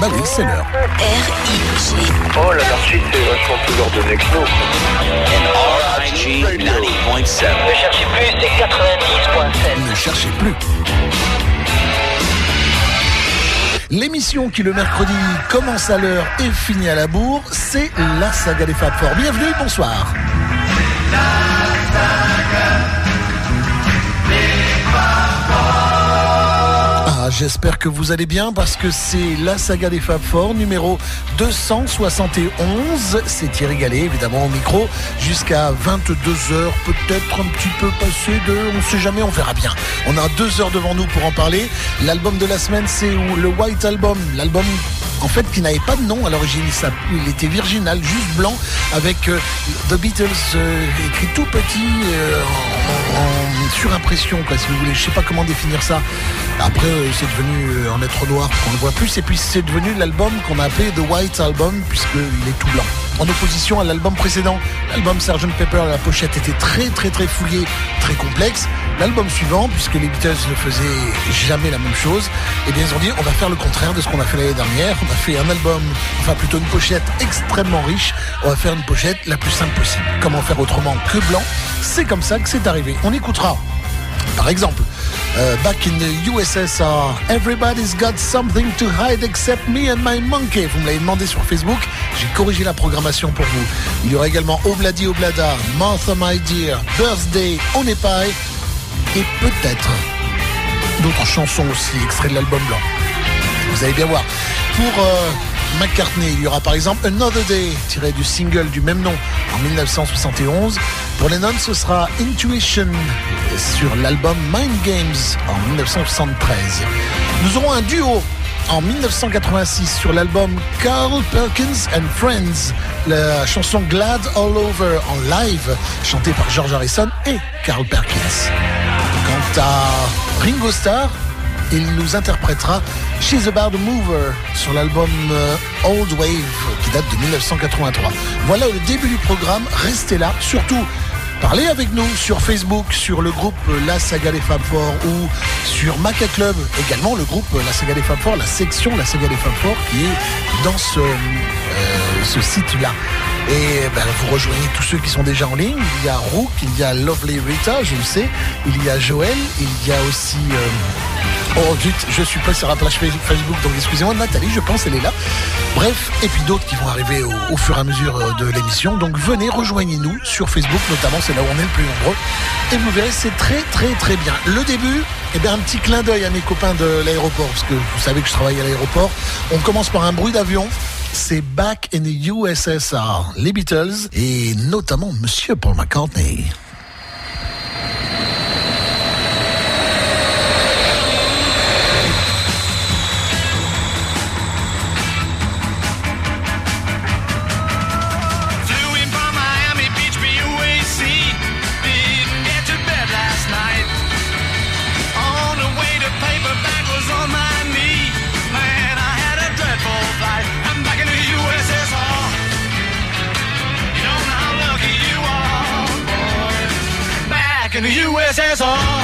Bah oui, c'est l'heure. R-I-G. Oh, l'anarchie, c'est vachement plus ordonné que nous. RIG 90.7. Ne cherchez plus, c'est 90.7. Ne cherchez plus. L'émission qui le mercredi commence à l'heure et finit à la bourre, c'est la saga des Fab Four. Bienvenue, bonsoir. J'espère que vous allez bien parce que c'est la saga des Fab Four numéro 271. C'est Thierry Gallet, évidemment, au micro, jusqu'à 22h, peut-être un petit peu passé de. On sait jamais, on verra bien. On a deux heures devant nous pour en parler. L'album de la semaine, c'est le White Album, l'album en fait qui n'avait pas de nom à l'origine. Il, était virginal, juste blanc, avec euh, The Beatles euh, écrit tout petit euh, en surimpression, quoi, si vous voulez. Je sais pas comment définir ça. Après, euh, c'est devenu euh, en lettres noires qu'on ne voit plus. Et puis c'est devenu l'album qu'on a appelé The White Album, puisqu'il est tout blanc. En opposition à l'album précédent, l'album Sgt Pepper, la pochette était très très très fouillée, très complexe. L'album suivant, puisque les Beatles ne faisaient jamais la même chose, eh bien ils ont dit on va faire le contraire de ce qu'on a fait l'année dernière. On a fait un album, enfin plutôt une pochette extrêmement riche. On va faire une pochette la plus simple possible. Comment faire autrement que blanc? C'est comme ça que c'est arrivé. On écoutera par exemple, euh, back in the USSR, everybody's got something to hide except me and my monkey. Vous me l'avez demandé sur Facebook, j'ai corrigé la programmation pour vous. Il y aura également Obladi Oblada, Martha My Dear, Birthday, On est et peut-être d'autres chansons aussi, extraits de l'album blanc. Vous allez bien voir. Pour euh, McCartney, il y aura par exemple Another Day, tiré du single du même nom en 1971. Pour Lennon, ce sera Intuition sur l'album Mind Games en 1973. Nous aurons un duo en 1986 sur l'album Carl Perkins and Friends, la chanson Glad All Over en live, chantée par George Harrison et Carl Perkins. Quant à Ringo Starr, il nous interprétera She's About a Mover sur l'album euh, Old Wave qui date de 1983. Voilà le début du programme, restez là, surtout parlez avec nous sur Facebook, sur le groupe euh, La Saga des Fab Four ou sur Maca Club, également le groupe euh, La Saga des Fab Four, la section La Saga des Fab Four qui est dans ce, ce site-là. Et ben, vous rejoignez tous ceux qui sont déjà en ligne. Il y a Rook, il y a Lovely Rita, je le sais. Il y a Joël, il y a aussi... euh, Oh zut, je suis pas sur la page Facebook, donc excusez-moi, Nathalie, je pense, elle est là. Bref, et puis d'autres qui vont arriver au, fur et à mesure euh, de l'émission. Donc venez, rejoignez-nous sur Facebook, notamment, c'est là où on est le plus nombreux. Et vous verrez, c'est très très très bien. Le début, eh bien un petit clin d'œil à mes copains de l'aéroport, parce que vous savez que je travaille à l'aéroport. On commence par un bruit d'avion. C'est Back in the USSR, les Beatles, et notamment Monsieur Paul McCartney. Says all.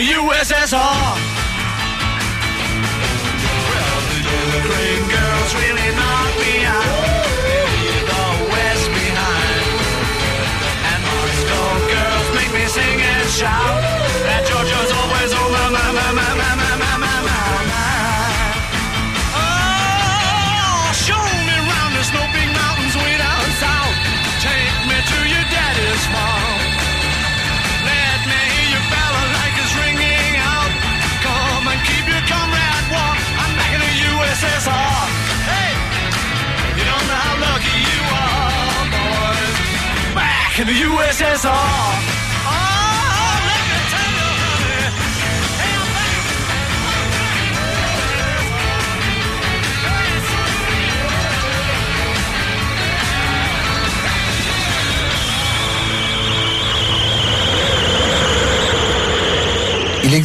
The USSR. In the USSR.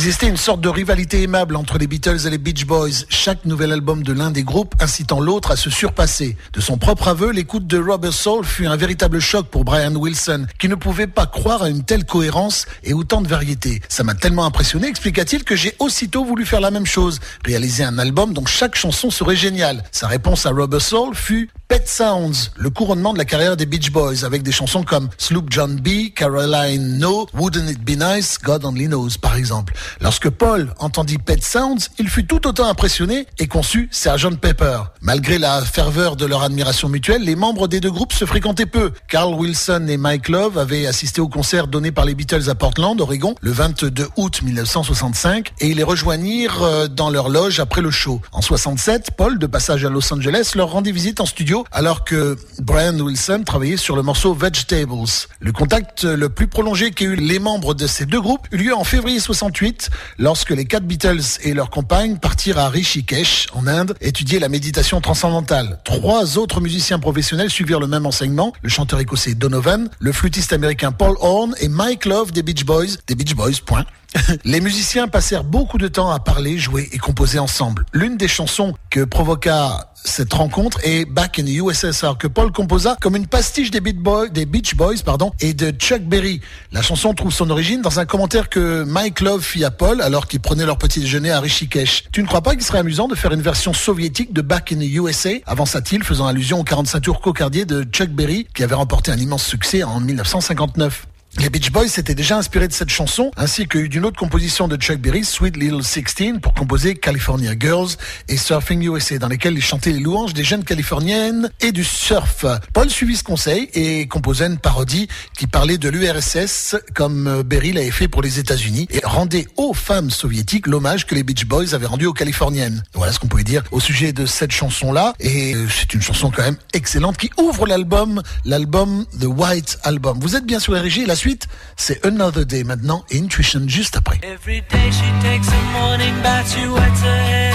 Existait une sorte de rivalité aimable entre les Beatles et les Beach Boys, chaque nouvel album de l'un des groupes incitant l'autre à se surpasser. De son propre aveu, l'écoute de Rubber Soul fut un véritable choc pour Brian Wilson, qui ne pouvait pas croire à une telle cohérence et autant de variété. Ça m'a tellement impressionné, expliqua-t-il, que j'ai aussitôt voulu faire la même chose, réaliser un album dont chaque chanson serait géniale. Sa réponse à Rubber Soul fut Pet Sounds, le couronnement de la carrière des Beach Boys, avec des chansons comme Sloop John B, Caroline No, Wouldn't It Be Nice, God Only Knows, par exemple. Lorsque Paul entendit Pet Sounds, il fut tout autant impressionné et conçut Sgt Pepper. Malgré la ferveur de leur admiration mutuelle, les membres des deux groupes se fréquentaient peu. Carl Wilson et Mike Love avaient assisté au concert donné par les Beatles à Portland, Oregon, le 22 août 1965, et ils les rejoignirent euh, dans leur loge après le show. En 67, Paul, de passage à Los Angeles, leur rendit visite en studio alors que Brian Wilson travaillait sur le morceau Vegetables. Le contact le plus prolongé qu'aient eu les membres de ces deux groupes eut lieu en février 68 lorsque les quatre Beatles et leurs compagnes partirent à Rishikesh, en Inde, étudier la méditation transcendantale. Trois autres musiciens professionnels suivirent le même enseignement, le chanteur écossais Donovan, le flûtiste américain Paul Horn et Mike Love des Beach Boys, des Beach Boys, point. Les musiciens passèrent beaucoup de temps à parler, jouer et composer ensemble. L'une des chansons que provoqua cette rencontre est Back in the USSR que Paul composa comme une pastiche des, Beach Boys et de Chuck Berry. La chanson trouve son origine dans un commentaire que Mike Love fit à Paul alors qu'ils prenaient leur petit déjeuner à Rishikesh. Tu ne crois pas qu'il serait amusant de faire une version soviétique de Back in the USA avança-t-il faisant allusion aux 45 tours cocardiers de Chuck Berry qui avait remporté un immense succès en 1959. Les Beach Boys s'étaient déjà inspirés de cette chanson, ainsi que d'une autre composition de Chuck Berry, Sweet Little Sixteen, pour composer California Girls et Surfing USA, dans lesquels il chantait les louanges des jeunes californiennes et du surf. Paul suivit ce conseil et composa une parodie qui parlait de l'URSS, comme Berry l'avait fait pour les États-Unis, et rendait aux femmes soviétiques l'hommage que les Beach Boys avaient rendu aux Californiennes. Voilà ce qu'on pouvait dire au sujet de cette chanson-là, et euh, c'est une chanson quand même excellente qui ouvre l'album, l'album The White Album. Vous êtes bien sur RG, la suite, c'est Another Day maintenant Intuition juste après. Every day she takes a morning bath, she wets her hair.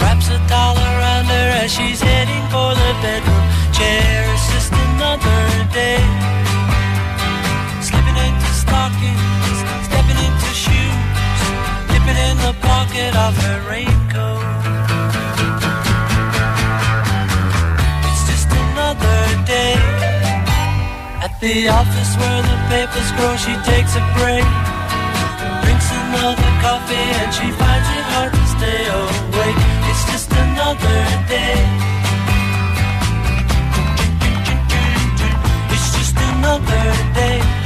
Wraps a towel around her as she's heading for the bedroom chair. It's just another day. Slipping into stockings, stepping into shoes, dipping in the pocket of her raincoat. The office where the papers grow, she takes a break. Drinks another coffee and she finds it hard to stay awake. It's just another day. It's just another day.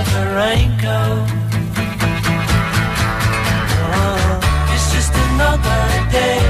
Of her raincoat. Oh, it's just another day.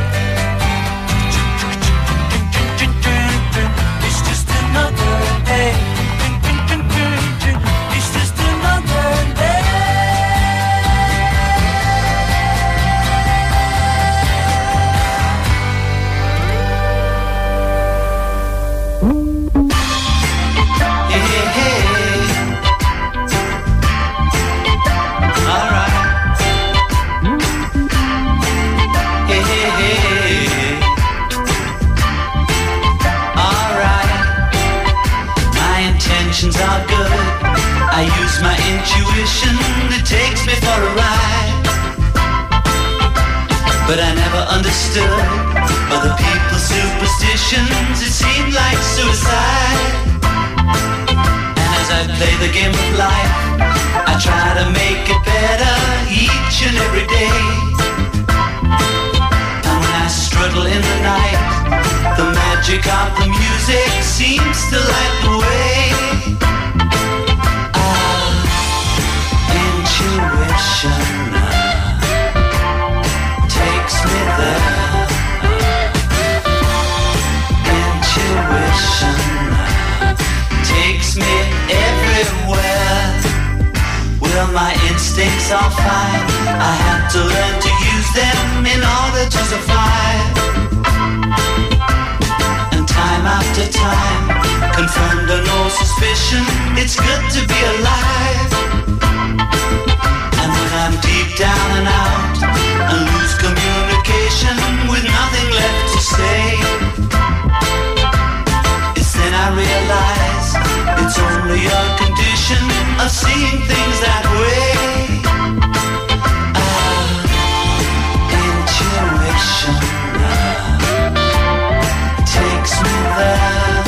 Understood other people's superstitions. It seemed like suicide. And as I play the game of life, I try to make it better each and every day. And when I struggle in the night, the magic of the music seems to light the way. Ah, intuition my instincts are fine. I have to learn to use them in order to survive. And time after time, confirmed or no suspicion, it's good to be alive. And when I'm deep down and out and lose communication with nothing left to say, it's then I realize it's only a condition of seeing things that way. Ah, intuition takes me there.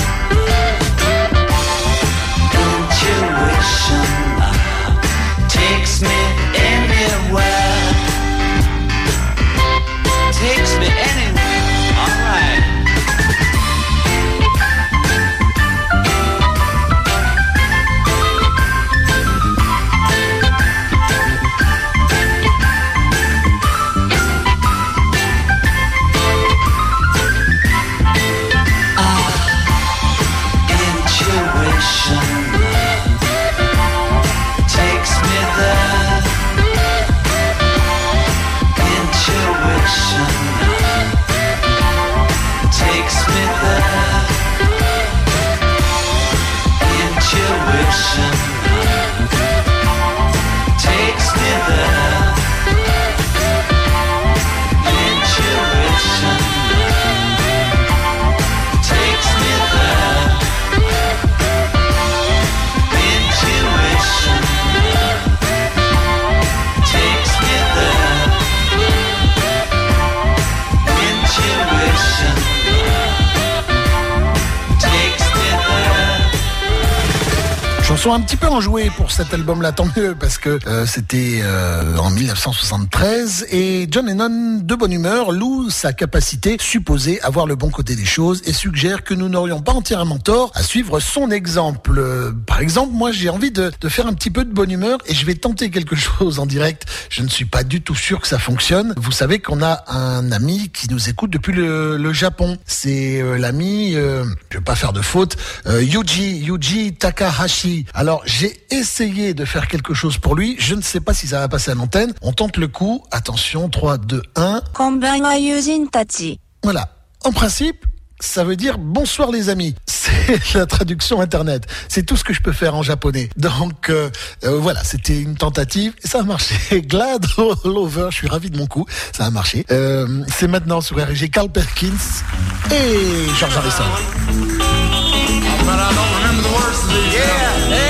Chanson un petit peu enjouée pour cet album-là, tant mieux, parce que euh, c'était euh, en 1973 et John Lennon, de bonne humeur, loue sa capacité supposée à voir le bon côté des choses et suggère que nous n'aurions pas entièrement tort à suivre son exemple. Euh, Par exemple, moi j'ai envie de, de faire un petit peu de bonne humeur et je vais tenter quelque chose en direct. Je ne suis pas du tout sûr que ça fonctionne. Vous savez qu'on a un ami qui nous écoute depuis le, le Japon. C'est euh, l'ami, euh, je vais pas faire de faute, euh, Yuji, Yuji Takahashi. Alors j'ai essayé de faire quelque chose pour lui, je ne sais pas si ça va passer à l'antenne. On tente le coup, attention, 3, 2, 1. Voilà, en principe, ça veut dire bonsoir les amis. C'est la traduction internet. C'est tout ce que je peux faire en japonais. Donc euh, euh, voilà, c'était une tentative ça a marché. Glad all over, je suis ravi de mon coup. Ça a marché. Euh, c'est maintenant sur RG Carl Perkins et George Harrison. Leslie. Yeah.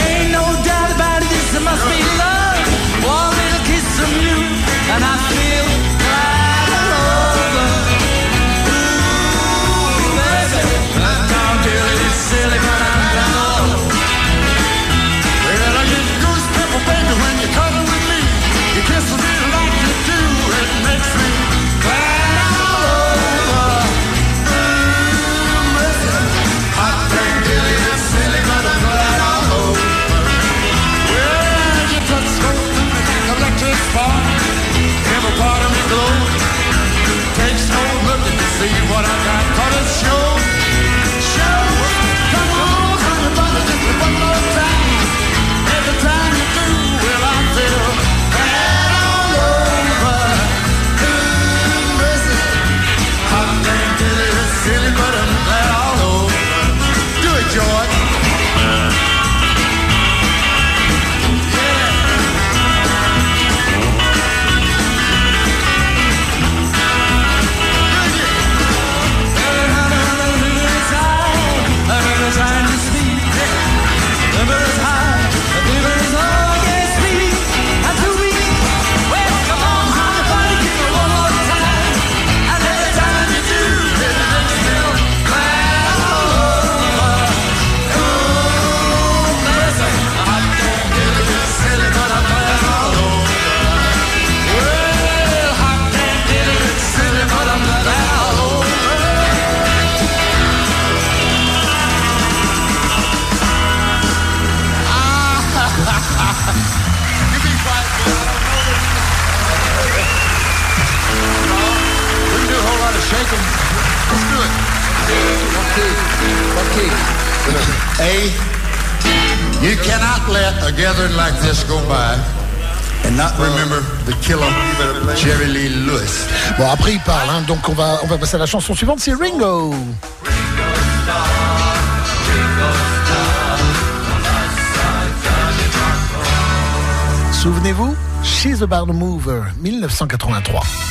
A, you cannot let a gathering like this go by and not remember the killer Jerry Lee Lewis. Bon, après, il parle, hein, donc on va, on va passer à la chanson suivante, c'est Ringo. Souvenez-vous, She's About to Mover, 1983.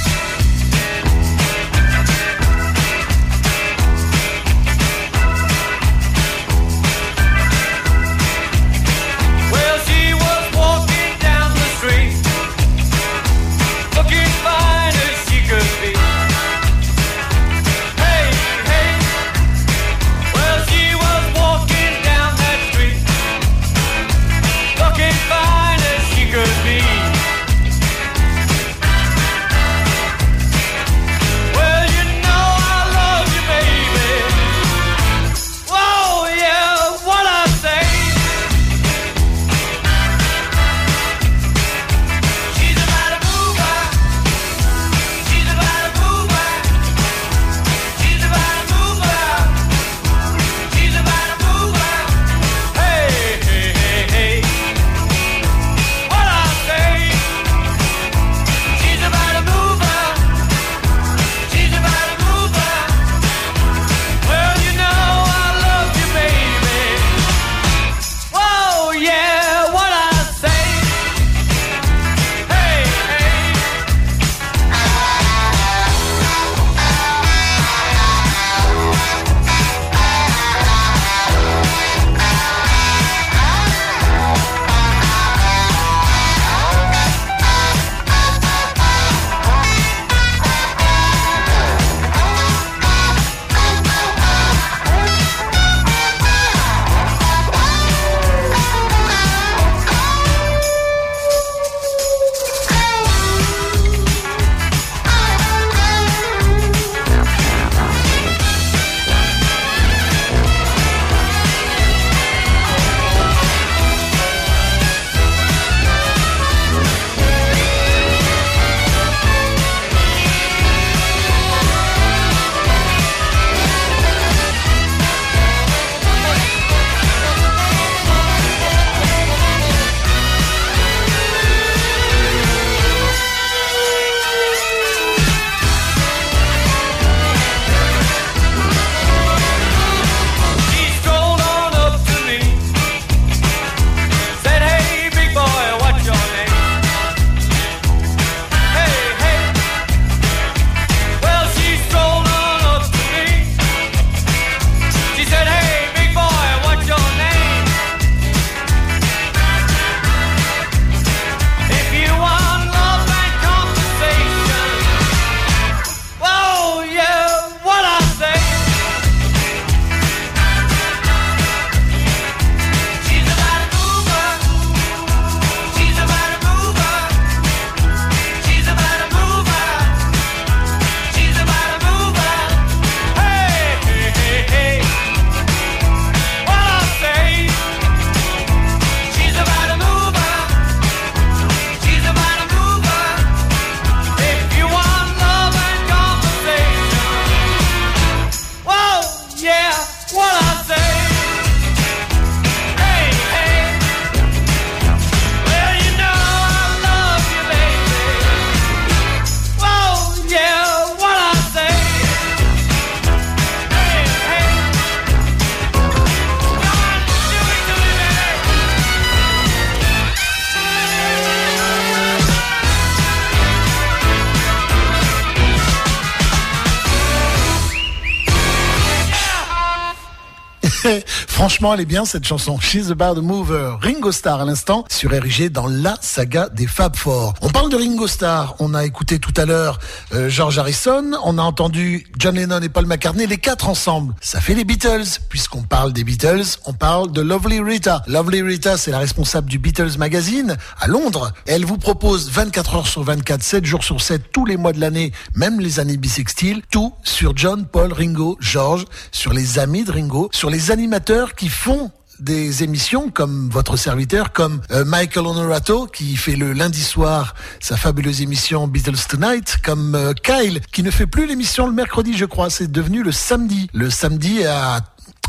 Franchement, elle est bien cette chanson. She's About to Mover. Ringo Starr à l'instant sur RG dans la saga des Fab Four. On parle de Ringo Starr. On a écouté tout à l'heure euh, George Harrison. On a entendu John Lennon et Paul McCartney, les quatre ensemble. Ça fait les Beatles. Puisqu'on parle des Beatles, on parle de Lovely Rita. Lovely Rita, c'est la responsable du Beatles Magazine à Londres. Elle vous propose 24 heures sur 24, 7 jours sur 7, tous les mois de l'année, même les années bissextiles, tout sur John, Paul, Ringo, George, sur les amis de Ringo, sur les animateurs qui font des émissions comme votre serviteur, comme euh, Michael Honorato qui fait le lundi soir sa fabuleuse émission Beatles Tonight, comme euh, Kyle qui ne fait plus l'émission le mercredi, je crois, c'est devenu le samedi. Le samedi à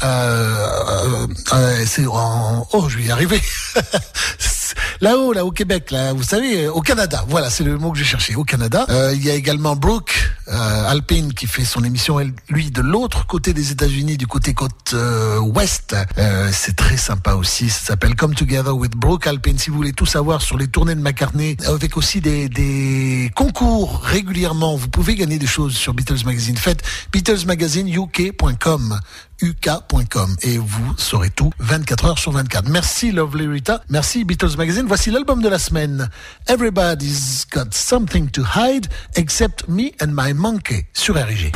euh, euh, euh, c'est en oh je vais y arriver. Là-haut là au Québec là vous savez au Canada. Voilà c'est le mot que j'ai cherché au Canada. Euh, il y a également Brooke euh, Alpine qui fait son émission lui de l'autre côté des États-Unis du côté côte euh, ouest. Euh, c'est très sympa aussi. Ça s'appelle Come Together with Brooke Alpine. Si vous voulez tout savoir sur les tournées de McCartney avec aussi des, des concours régulièrement vous pouvez gagner des choses sur Beatles Magazine. Faites BeatlesMagazineUK.com uk.com et vous saurez tout 24 heures sur 24. Merci Lovely Rita, merci Beatles Magazine. Voici l'album de la semaine. Everybody's got something to hide except me and my monkey sur RG.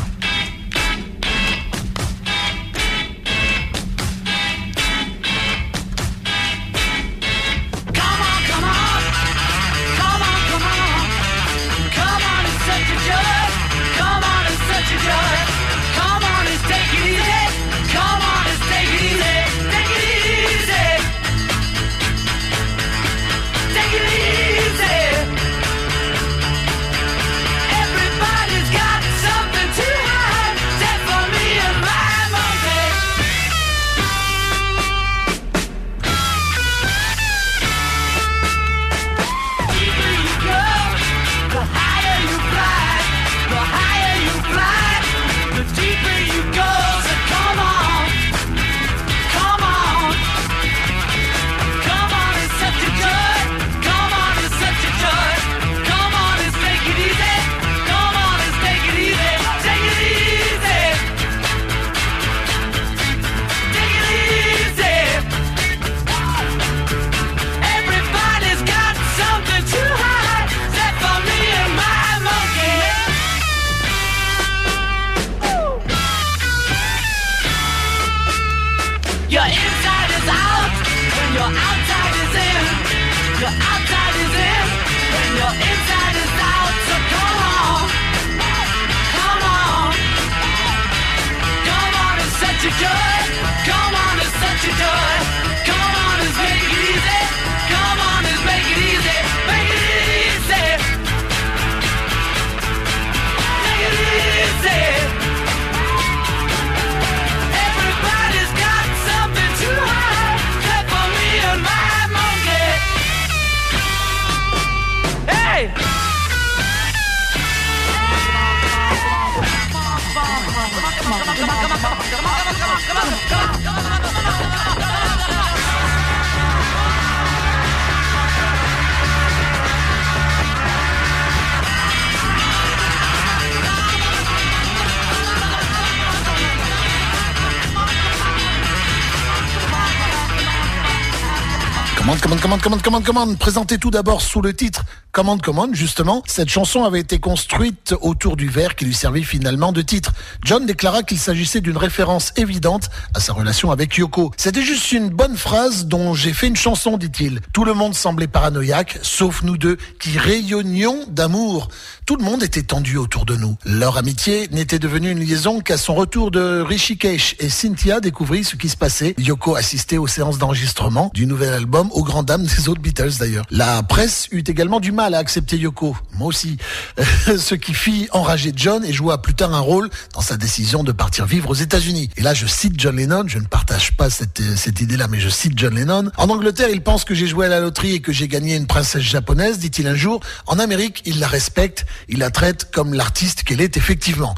Commande, commande, commande. Présentez tout d'abord sous le titre Commande, commande, justement. Cette chanson avait été construite autour du verre qui lui servait finalement de titre. John déclara qu'il s'agissait d'une référence évidente à sa relation avec Yoko. C'était juste une bonne phrase dont j'ai fait une chanson, dit-il. Tout le monde semblait paranoïaque, sauf nous deux, qui rayonnions d'amour. Tout le monde était tendu autour de nous. Leur amitié n'était devenue une liaison qu'à son retour de Rishikesh et Cynthia découvrit ce qui se passait. Yoko assistait aux séances d'enregistrement du nouvel album, aux grandes dames des autres Beatles d'ailleurs. La presse eut également du mal à accepter Yoko, moi aussi, ce qui fit enrager John et joua plus tard un rôle dans sa décision de partir vivre aux États-Unis. Et là, je cite John Lennon, je ne partage pas cette, cette idée-là, mais je cite John Lennon. En Angleterre, il pense que j'ai joué à la loterie et que j'ai gagné une princesse japonaise, dit-il un jour. En Amérique, il la respecte, il la traite comme l'artiste qu'elle est effectivement.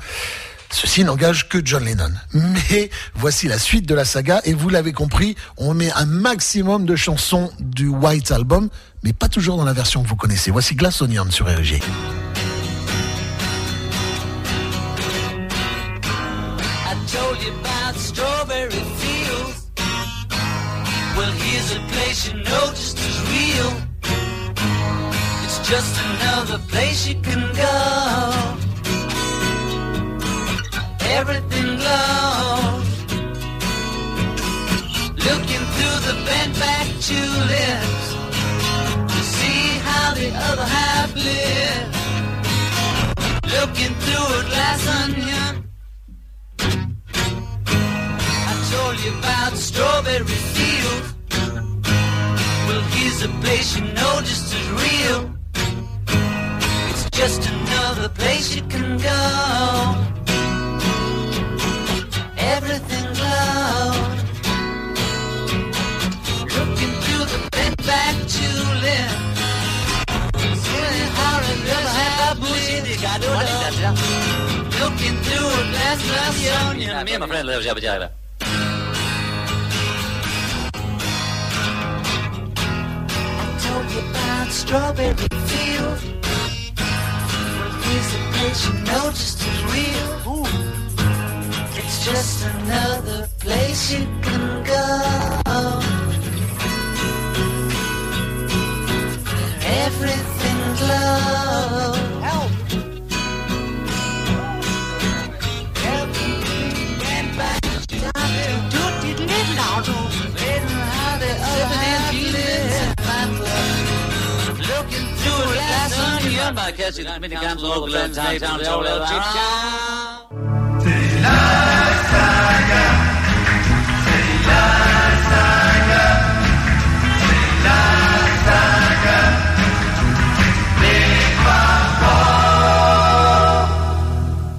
Ceci n'engage que John Lennon. Mais voici la suite de la saga et vous l'avez compris, on met un maximum de chansons du White Album, mais pas toujours dans la version que vous connaissez. Voici Glass Onion sur RG. Well, here's a place you know just as real. It's just another place you can go. Everything glows. Looking through the bent back tulips the other half lives. Looking through a glass onion. Of onion. Me and my friend live Jabba Jabba. told you about Strawberry Field. Here's a place you know just as real. It's just another place you can go. Where everything glows.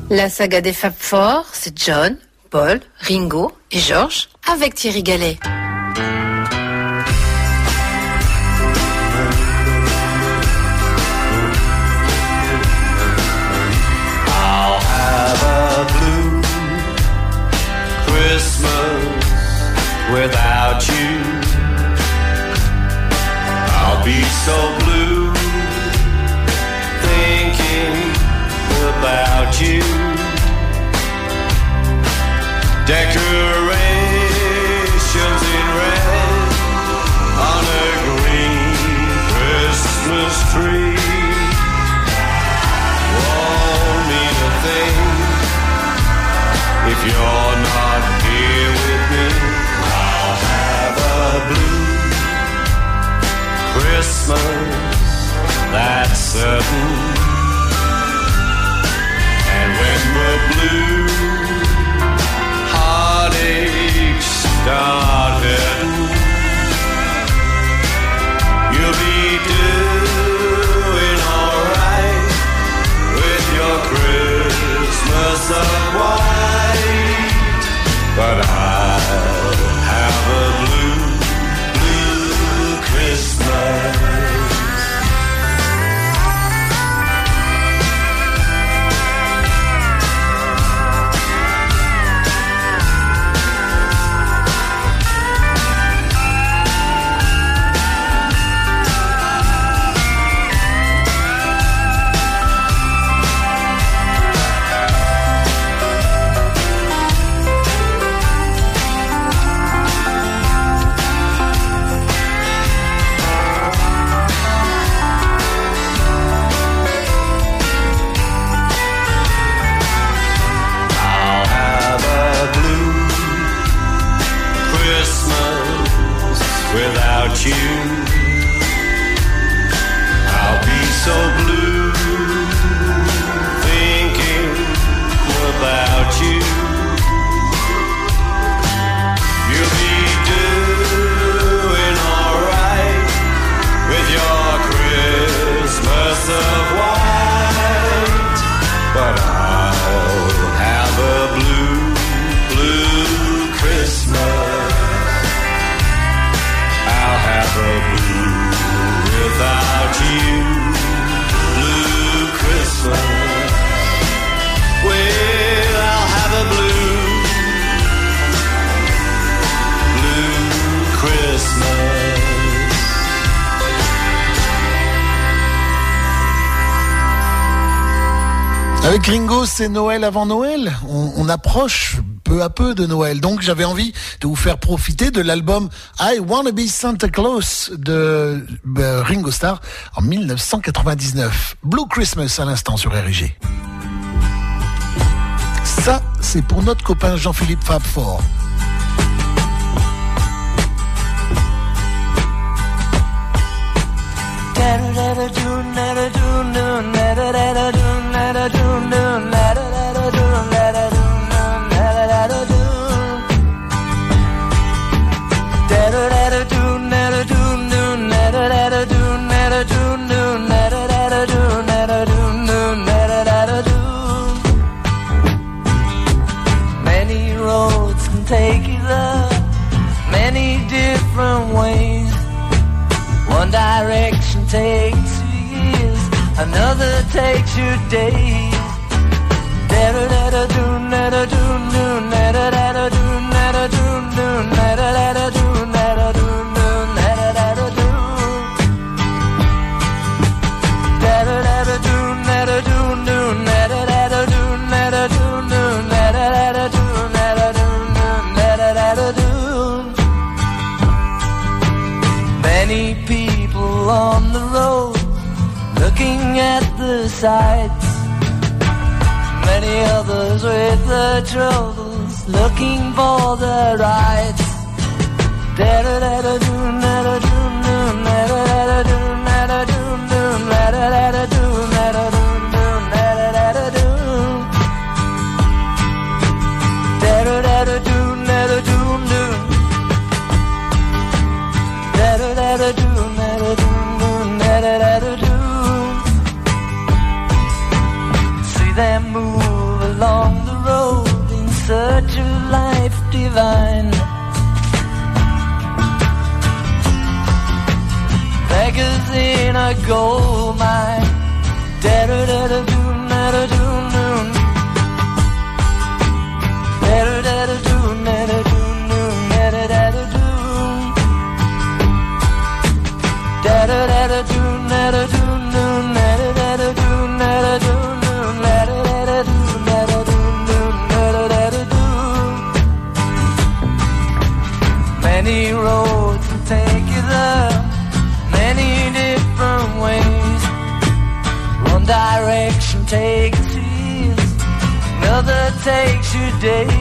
La saga des Fab Four, c'est John, Paul, Ringo et George avec Thierry Gallet. Without you. I'll be so blue thinking about you. Decorations Tree won't mean a thing if you're not here with me. I'll have a blue Christmas, that's certain. And when the blue heartaches start Avec Ringo, c'est Noël avant Noël. On, approche peu à peu de Noël. Donc j'avais envie de vous faire profiter de l'album I Wanna Be Santa Claus de euh, Ringo Starr en 1999. Blue Christmas à l'instant sur RG. Ça, c'est pour notre copain Jean-Philippe Fabfort. takes years, another takes you days. Da da da da do, da da do, da da da do. Sights. Many others with the troubles looking for the rights. Beggars in takes you days.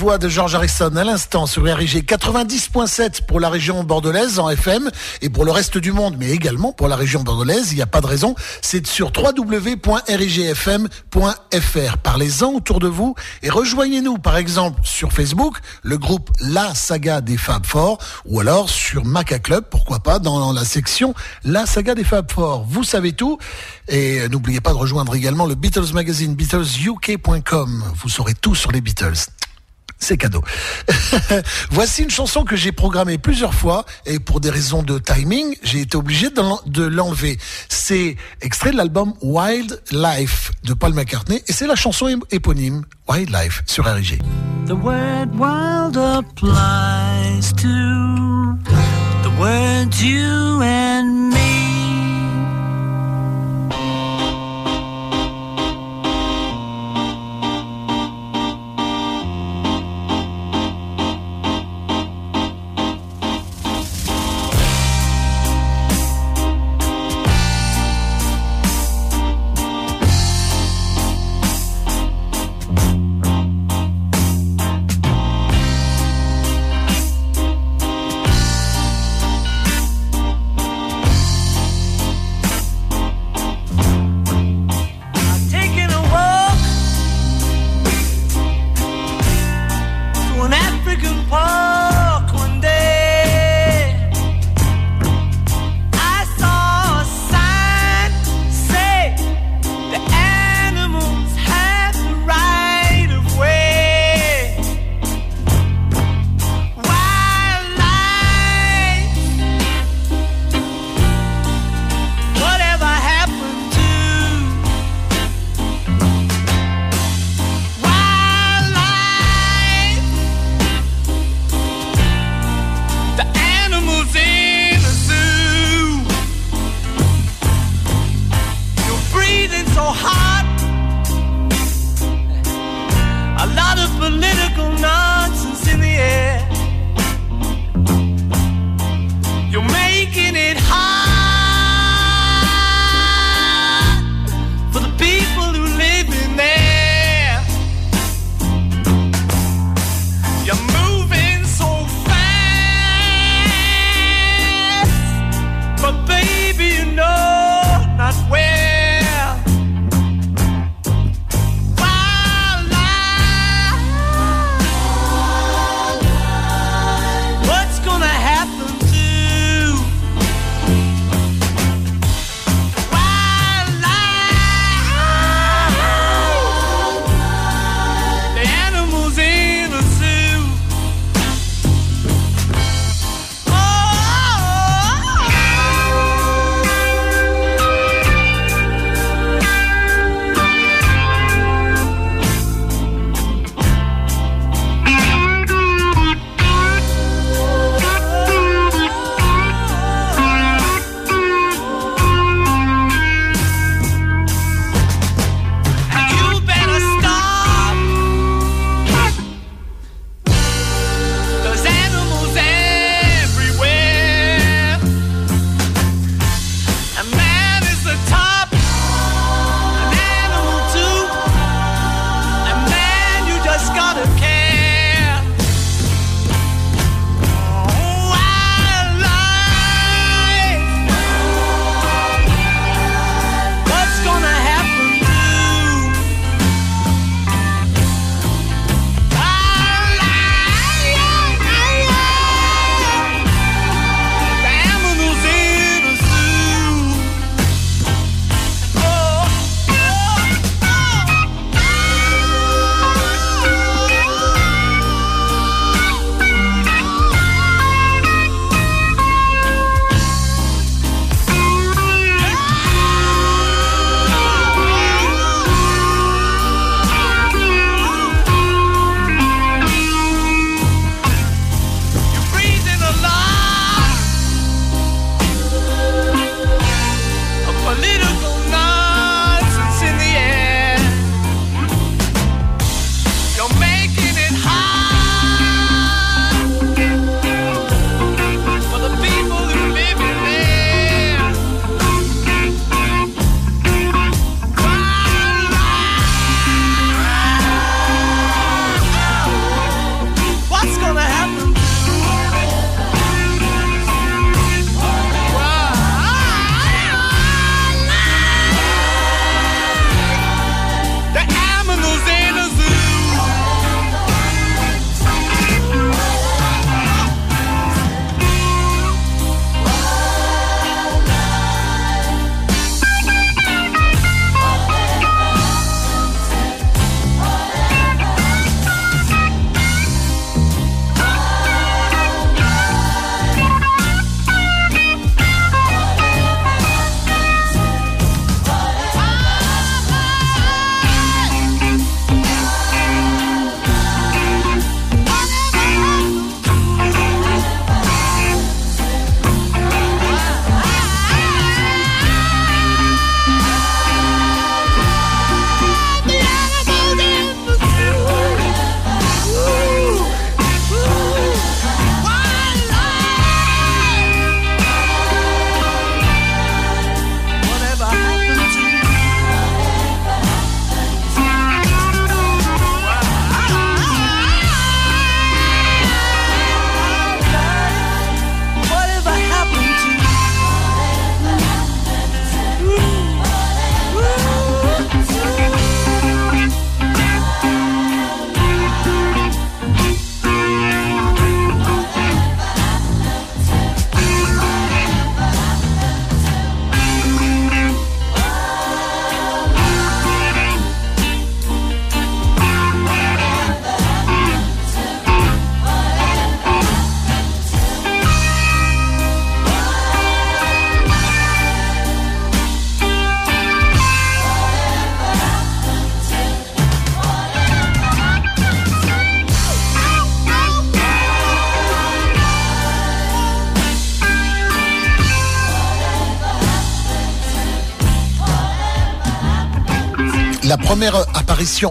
Voix de George Harrison à l'instant sur RIG 90.7 pour la région bordelaise en FM et pour le reste du monde, mais également pour la région bordelaise. Il n'y a pas de raison. C'est sur www.rigfm.fr. Parlez-en autour de vous et rejoignez-nous par exemple sur Facebook, le groupe La Saga des Fab Four ou alors sur Maca Club, pourquoi pas, dans la section La Saga des Fab Four. Vous savez tout. Et n'oubliez pas de rejoindre également le Beatles Magazine, BeatlesUK.com. Vous saurez tout sur les Beatles. C'est cadeau. Voici une chanson que j'ai programmée plusieurs fois et pour des raisons de timing, j'ai été obligé de l'en- de l'enlever. C'est extrait de l'album Wild Life de Paul McCartney et c'est la chanson ép- éponyme Wild Life sur RIG. The word wild applies to the words you and me.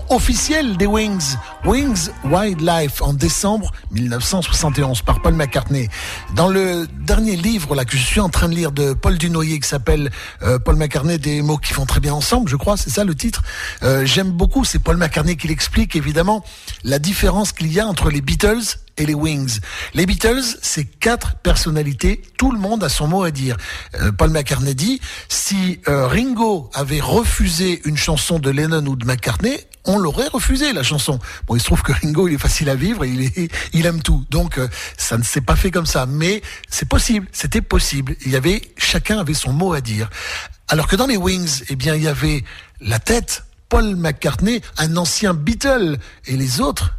Officielle des Wings, Wings Wildlife, en décembre 1971 par Paul McCartney. Dans le dernier livre là que je suis en train de lire de Paul Dunoyer qui s'appelle euh, Paul McCartney, des mots qui vont très bien ensemble, je crois, c'est ça le titre. Euh, J'aime beaucoup, c'est Paul McCartney qui l'explique évidemment la différence qu'il y a entre les Beatles et les Wings. Les Beatles, c'est quatre personnalités, tout le monde a son mot à dire. Euh, Paul McCartney dit, si Ringo avait refusé une chanson de Lennon ou de McCartney, on l'aurait refusé la chanson. Bon, il se trouve que Ringo, il est facile à vivre, et il, est, il aime tout. Donc, euh, ça ne s'est pas fait comme ça. Mais c'est possible, c'était possible. Il y avait, chacun avait son mot à dire. Alors que dans les Wings, eh bien, il y avait la tête, Paul McCartney, un ancien Beatle, et les autres,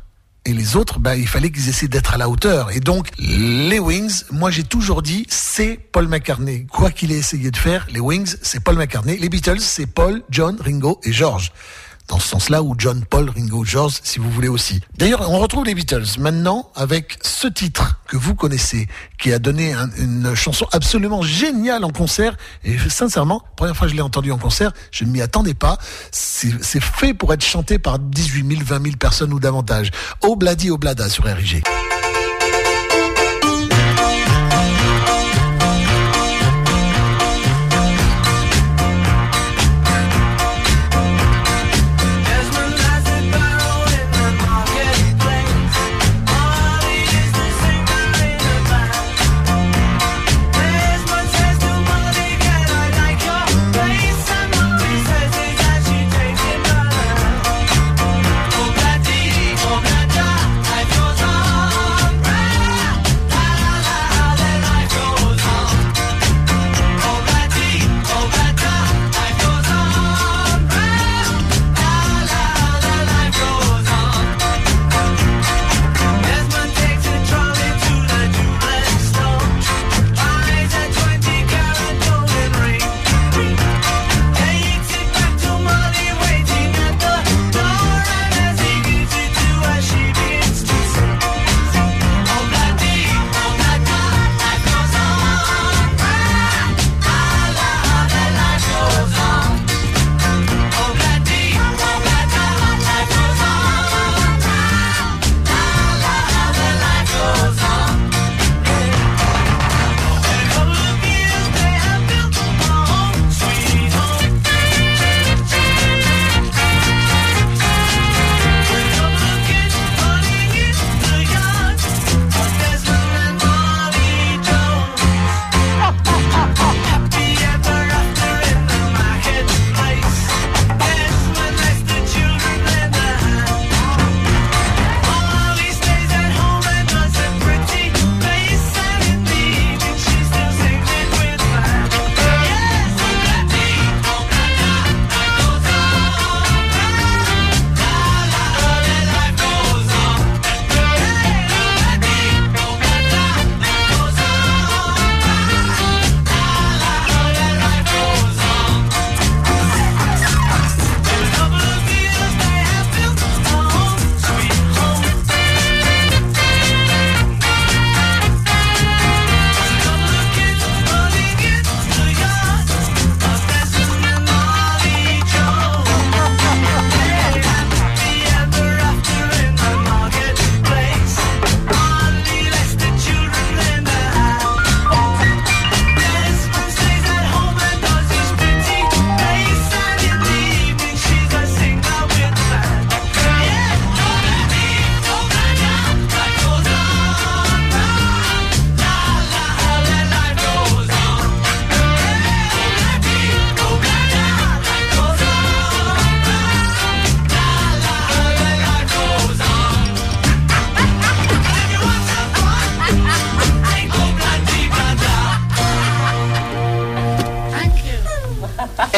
et les autres, bah, il fallait qu'ils essaient d'être à la hauteur. Et donc, les Wings, moi j'ai toujours dit, c'est Paul McCartney. Quoi qu'il ait essayé de faire, les Wings, c'est Paul McCartney. Les Beatles, c'est Paul, John, Ringo et George. Dans ce sens-là, ou John, Paul, Ringo, George, si vous voulez aussi. D'ailleurs, on retrouve les Beatles maintenant avec ce titre que vous connaissez, qui a donné un- une chanson absolument géniale en concert. Et sincèrement, première fois que je l'ai entendu en concert, je ne m'y attendais pas. C'est c'est fait pour être chanté par 18 000, 20 000 personnes ou davantage. Obladi Oblada sur RIG.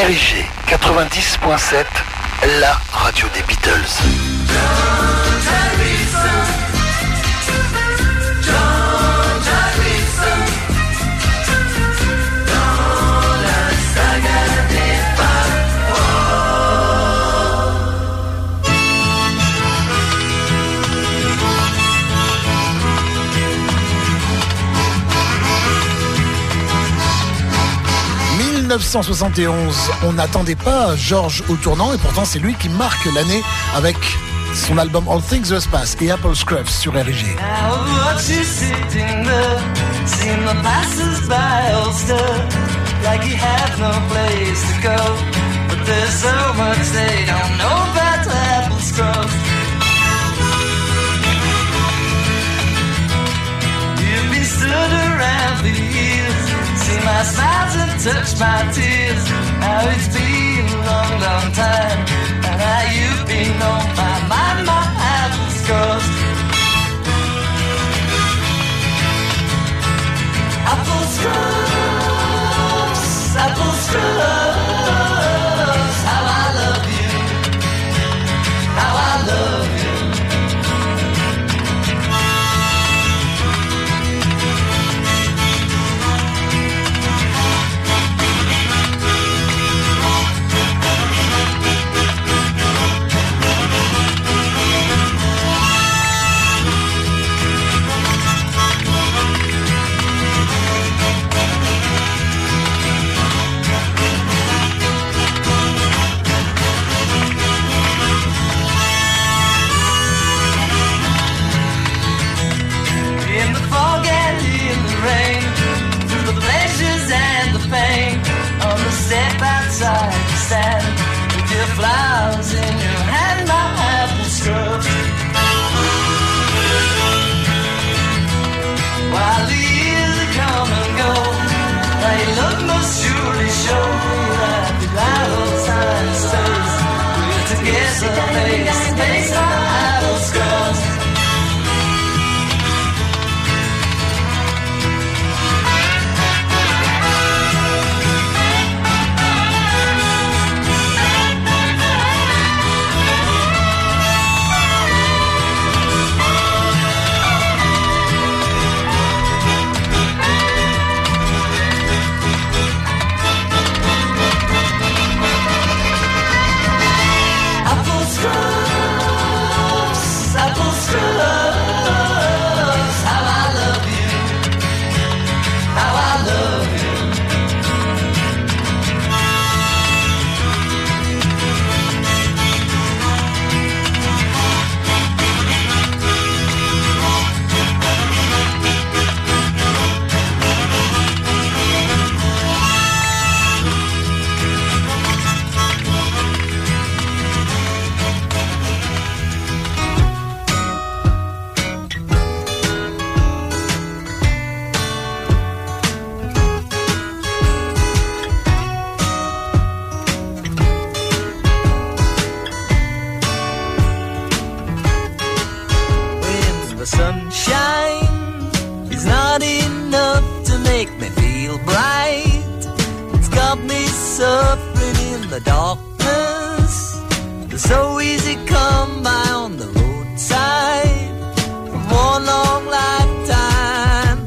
RIG 90.7, la radio des Beatles. 1971, on n'attendait pas George au tournant et pourtant c'est lui qui marque l'année avec son album All Things Were Past et Apple Scruff sur RG. see my smiles and touch my tears. Now it's been a long, long time. And now you've been on my mind, my apple's crossed. apple crossed, apple crossed. the sunshine is not enough to make me feel bright. It's got me suffering in the darkness. It's so easy come by on the roadside from one long lifetime.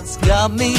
It's got me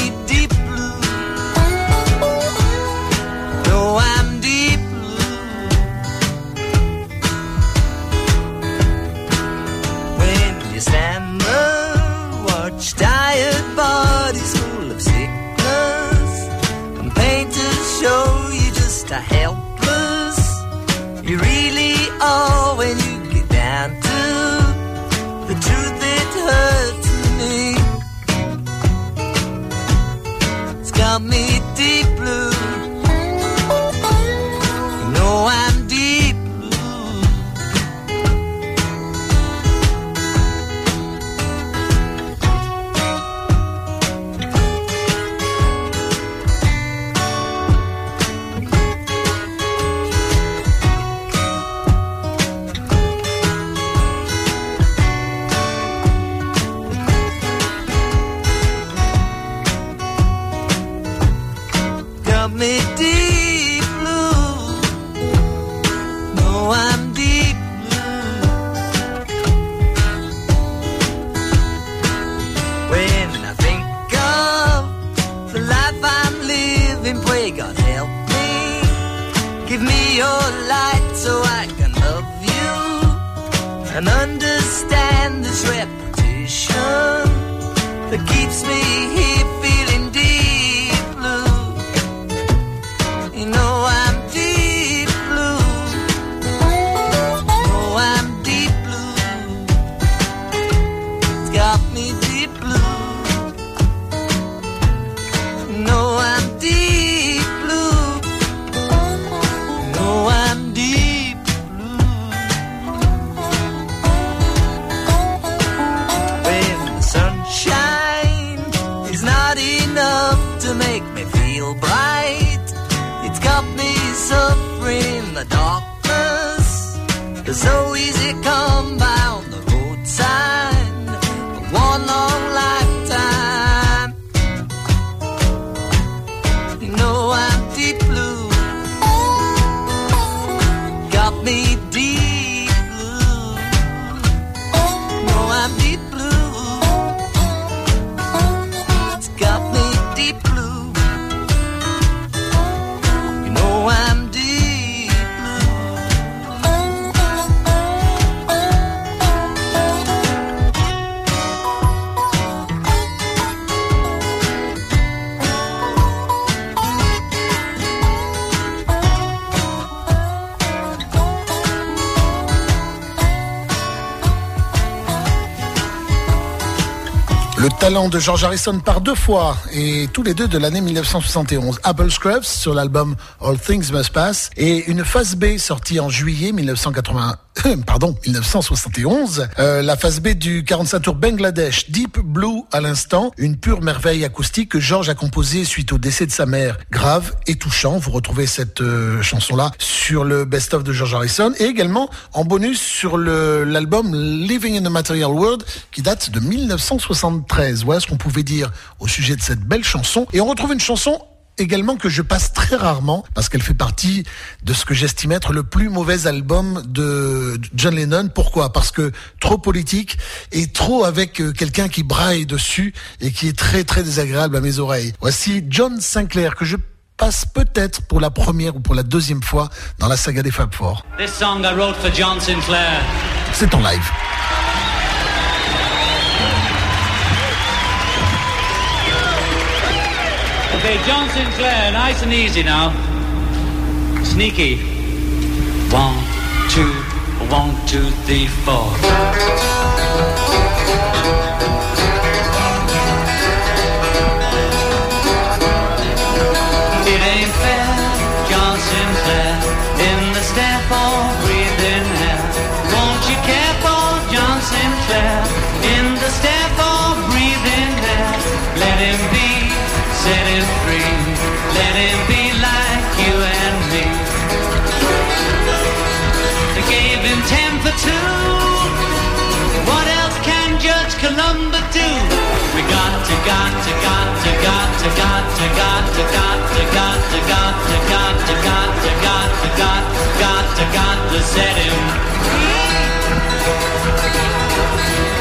de George Harrison par deux fois et tous les deux de l'année 1971. Apple Scrubs sur l'album All Things Must Pass et une phase B sortie en juillet 1980. Pardon, 1971. Euh, la phase B du 45 tours Bangladesh, Deep Blue à l'instant, une pure merveille acoustique que George a composée suite au décès de sa mère. Grave et touchant. Vous retrouvez cette euh, chanson-là sur le best-of de George Harrison et également en bonus sur l'album Living in the Material World qui date de 1973. Voilà ce qu'on pouvait dire au sujet de cette belle chanson. Et on retrouve une chanson également que je passe très rarement parce qu'elle fait partie de ce que j'estime être le plus mauvais album de John Lennon. Pourquoi? Parce que trop politique et trop avec euh, quelqu'un qui braille dessus et qui est très très désagréable à mes oreilles. Voici John Sinclair que je passe peut-être pour la première ou pour la deuxième fois dans la saga des Fab Four. C'est en live. Okay, John Sinclair, nice and easy now. Sneaky. One, two, one, two, three, four.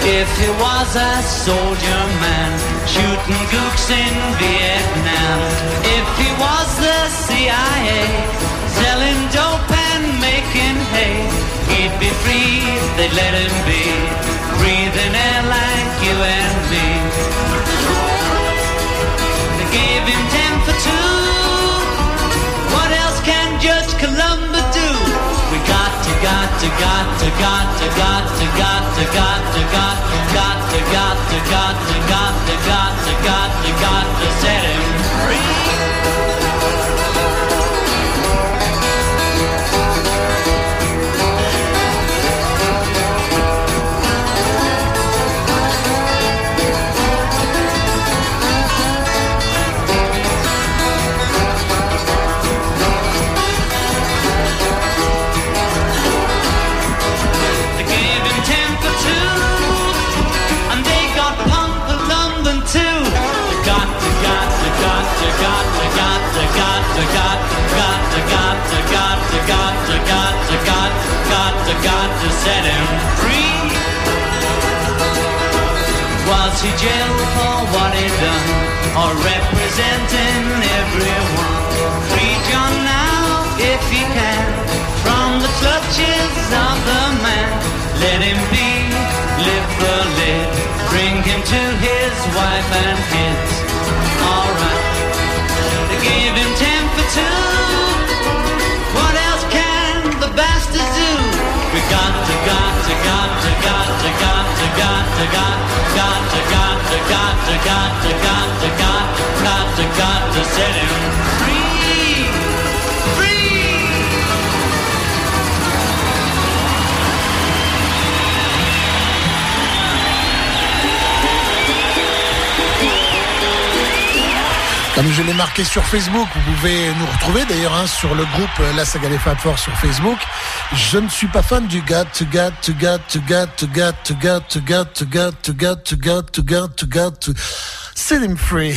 If he was a soldier man shooting gooks in Vietnam, if he was the CIA selling dope and making hay, he'd be free, they'd let him be, breathing air like you and me. Gave him ten for two. What else can Judge Columba do? We got to, got to, got to, got to, got to, got to, got to, got to, got to, got to, got to, got to, got to, got to, got to set him Was he jailed for what he done, or representing everyone? Free John now, if you can, from the clutches of the man. Let him be, lift the lid, bring him to his wife and kids. Alright, gave him ten for two. What else can the bastards do? We got to, got to, got to, got to, got to, got to, got to, got to, got to, got to, got to, got to, got to, got to, got to set him free. Comme je l'ai marqué sur Facebook, vous pouvez nous retrouver d'ailleurs hein, sur le groupe euh, La Saga des Fab Four sur Facebook. Je ne suis pas fan du gat, gat, gat, gat, gat, gat, gat, gat, gat, gat, gat, gat. Set him free.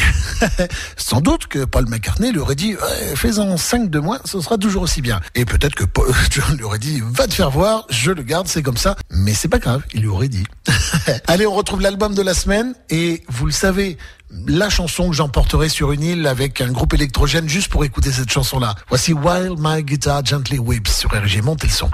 Sans doute que Paul McCartney lui aurait dit fais-en 5 de moins, ce sera toujours aussi bien. Et peut-être que Paul John lui aurait dit va te faire voir, je le garde, c'est comme ça. Mais c'est pas grave, il lui aurait dit. Allez, on retrouve l'album de la semaine et vous le savez, la chanson que j'emporterai sur une île avec un groupe électrogène juste pour écouter cette chanson-là. Voici While My Guitar Gently Weeps sur RG. Le son.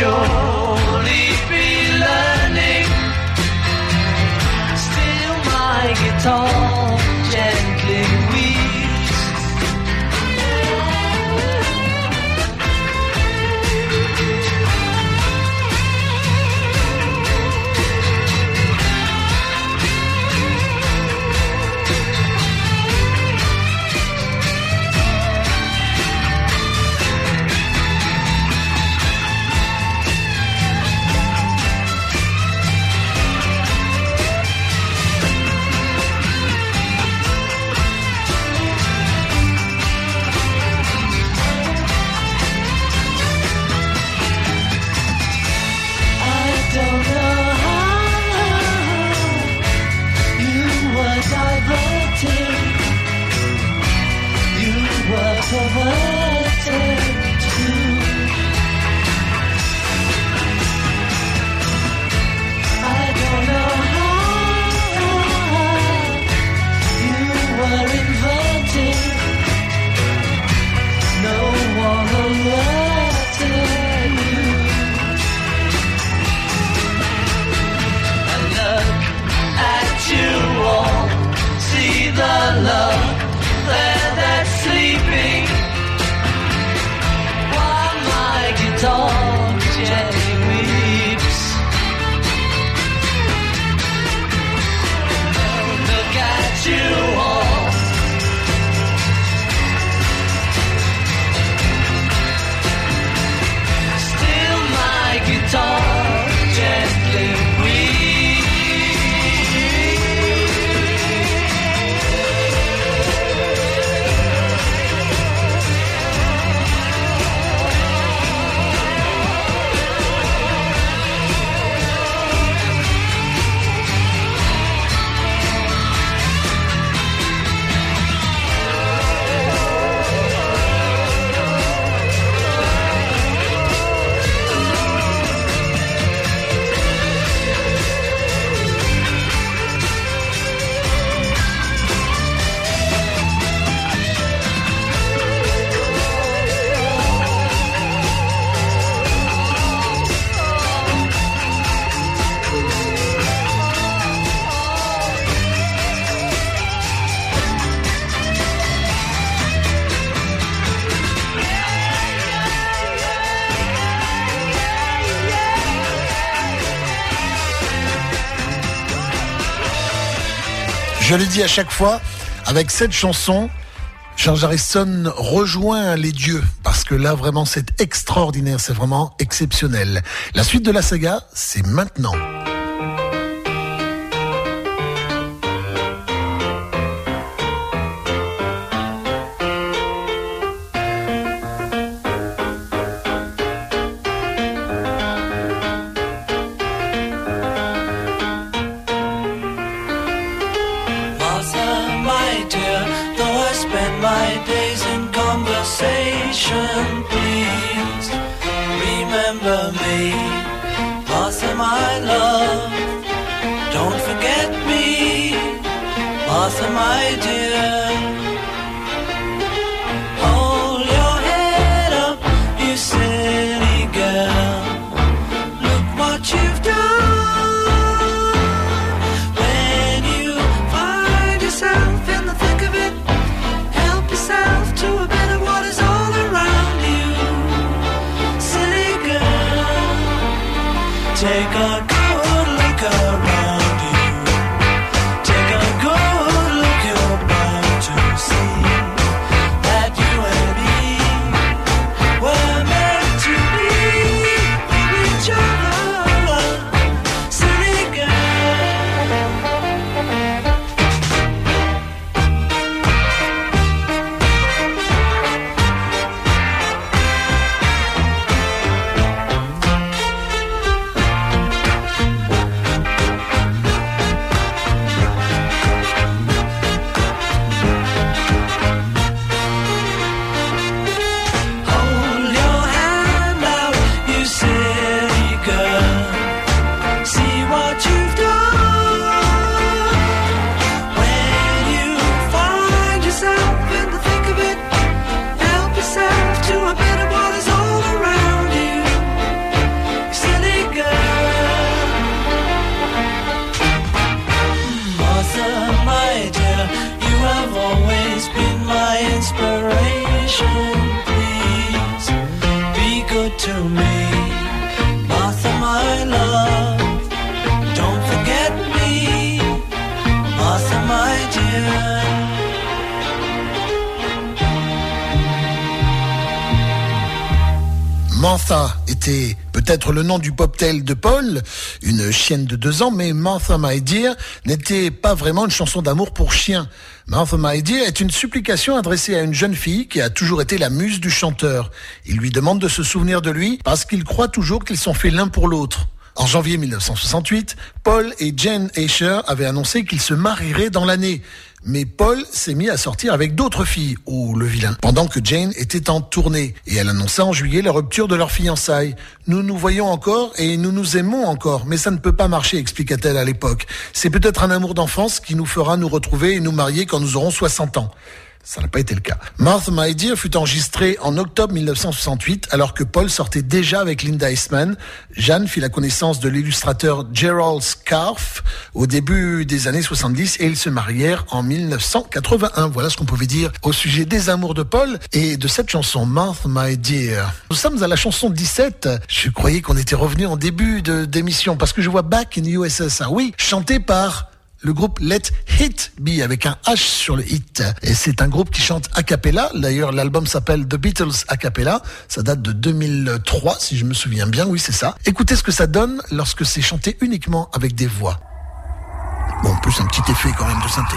Surely be learning. Still, my guitar Je le dis à chaque fois, avec cette chanson, George Harrison rejoint les dieux parce que là vraiment c'est extraordinaire, c'est vraiment exceptionnel. La suite de la saga, c'est maintenant. Nom du poptail de Paul, une chienne de deux ans, mais Martha My Dear n'était pas vraiment une chanson d'amour pour chien. Martha My Dear est une supplication adressée à une jeune fille qui a toujours été la muse du chanteur. Il lui demande de se souvenir de lui parce qu'il croit toujours qu'ils sont faits l'un pour l'autre. En janvier 1968, Paul et Jane Asher avaient annoncé qu'ils se marieraient dans l'année. Mais Paul s'est mis à sortir avec d'autres filles, ou le vilain, pendant que Jane était en tournée. Et elle annonça en juillet la rupture de leur fiançailles. Nous nous voyons encore et nous nous aimons encore, mais ça ne peut pas marcher, expliqua-t-elle à l'époque. C'est peut-être un amour d'enfance qui nous fera nous retrouver et nous marier quand nous aurons 60 ans. Ça n'a pas été le cas. Martha My Dear fut enregistrée en octobre 1968 alors que Paul sortait déjà avec Linda Eastman. Jeanne fit la connaissance de l'illustrateur Gerald Scarf au début des années 70 et ils se marièrent en 1981. Voilà ce qu'on pouvait dire au sujet des amours de Paul et de cette chanson Martha My Dear. Nous sommes à la chanson 17. Je croyais qu'on était revenu en début d'émission parce que je vois Back in USSR. Oui, chanté par le groupe Let Hit Be avec un H sur le hit. Et c'est un groupe qui chante a cappella. D'ailleurs, l'album s'appelle The Beatles a cappella. Ça date de 2003, si je me souviens bien. Oui, c'est ça. Écoutez ce que ça donne lorsque c'est chanté uniquement avec des voix. Bon, en plus un petit effet quand même de synthé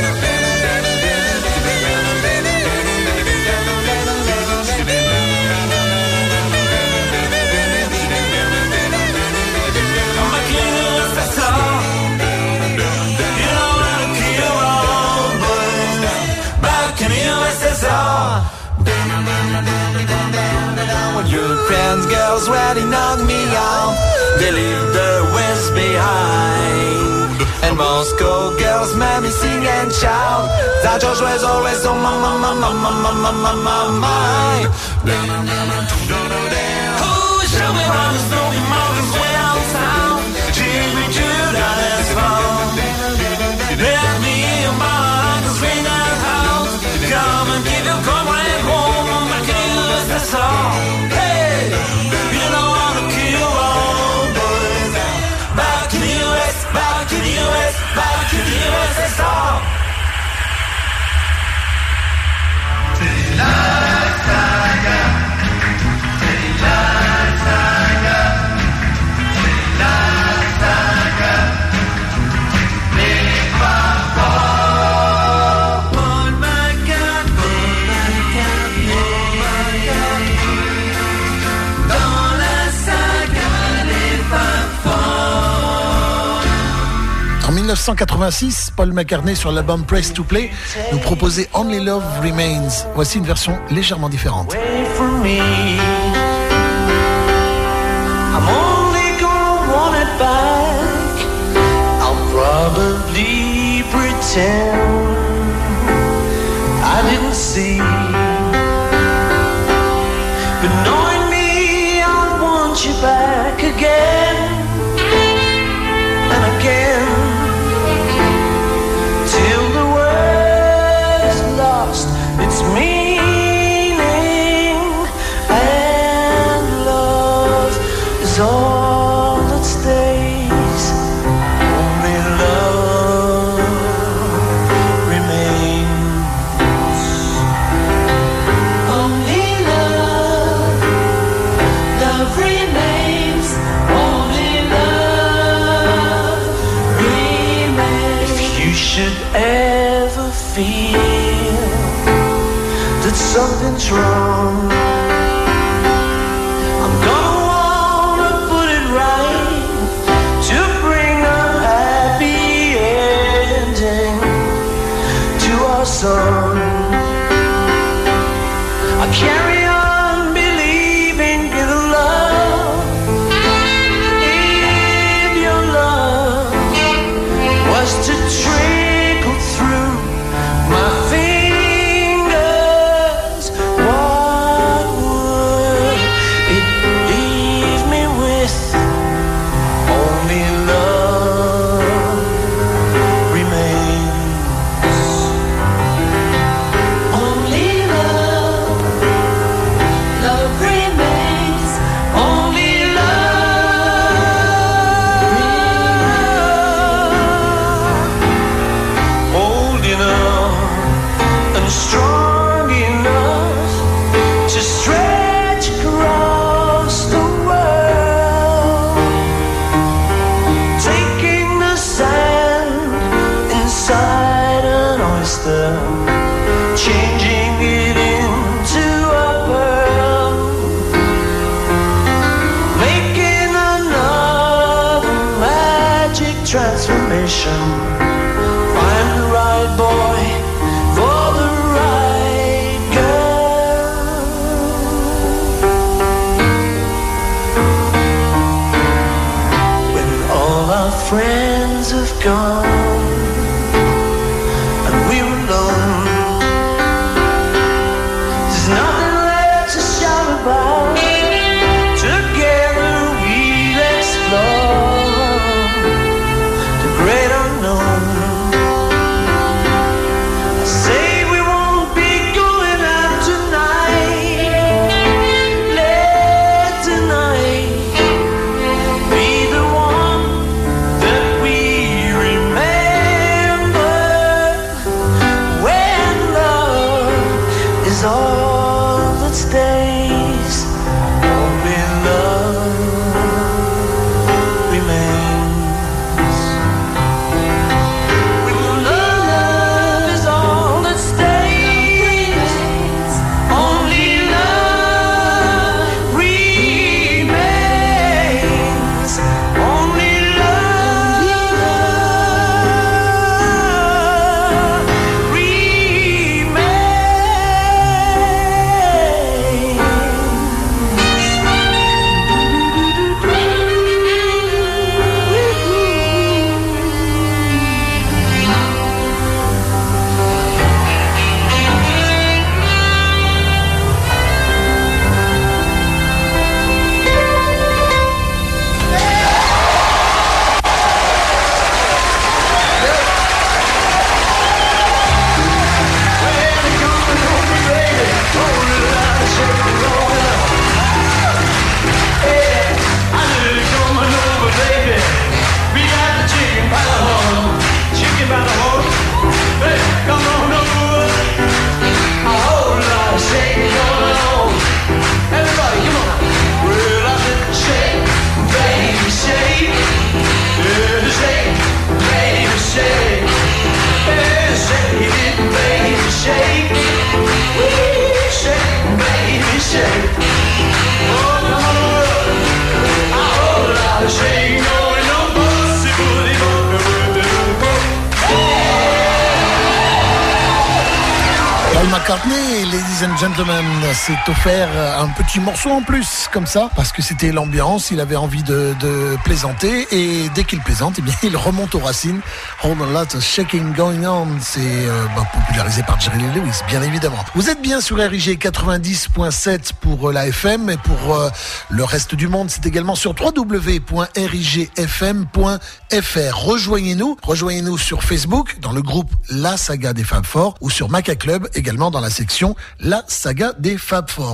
girls where they knock me out They leave the west behind. And Moscow girls make me sing and shout. That George was always on my, my, my, my, my, my, my, my mind Who show me how to snow me mountains Jimmy Judas phone Let me in my uncle's ring out Come and give your comrade home I can use the song. love. 1986, Paul McCartney sur l'album Press to Play nous proposait Only Love Remains. Voici une version légèrement différente. strong s'est offert un petit morceau en plus, comme ça, parce que c'était l'ambiance, il avait envie de, de plaisanter, et dès qu'il plaisante, eh bien, il remonte aux racines. Hold a lot of shaking going on, c'est euh, bah, popularisé par Jerry Lewis, bien évidemment. Vous êtes bien sur RIG 90.7 pour euh, la FM, et pour euh, le reste du monde, c'est également sur www.rigfm.fr. Rejoignez-nous, rejoignez-nous sur Facebook, dans le groupe La Saga des Fab Forts, ou sur Maca Club, également dans la section La Saga des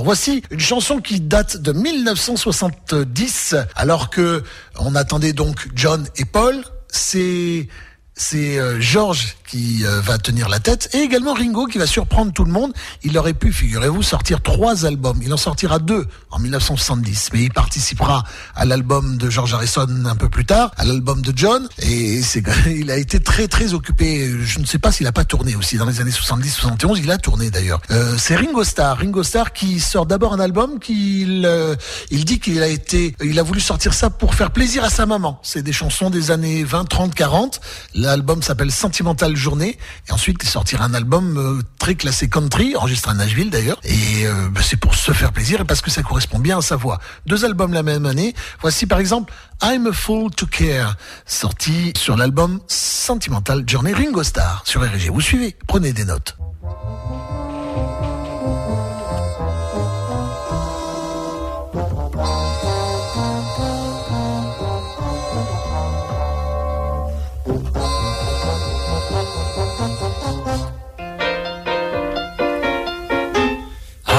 Voici une chanson qui date de 1970, alors que on attendait donc John et Paul. C'est c'est euh, George qui euh, va tenir la tête et également Ringo qui va surprendre tout le monde. Il aurait pu, figurez-vous, sortir trois albums. Il en sortira deux en 1970, mais il participera à l'album de George Harrison un peu plus tard, à l'album de John et il a été très très occupé. Je ne sais pas s'il a pas tourné aussi dans les années 70-71. Il a tourné d'ailleurs. Euh, c'est Ringo Starr, Ringo Starr qui sort d'abord un album qu'il euh, il dit qu'il a été, il a voulu sortir ça pour faire plaisir à sa maman. C'est des chansons des années 20, 30, 40. L'album s'appelle Sentimental Journée et ensuite il sortira un album euh, très classé country, enregistré à Nashville d'ailleurs. Et euh, bah, c'est pour se faire plaisir et parce que ça correspond bien à sa voix. Deux albums la même année. Voici par exemple I'm a Fool to Care, sorti sur l'album Sentimental Journey Ringo Starr sur RG. Vous suivez, prenez des notes.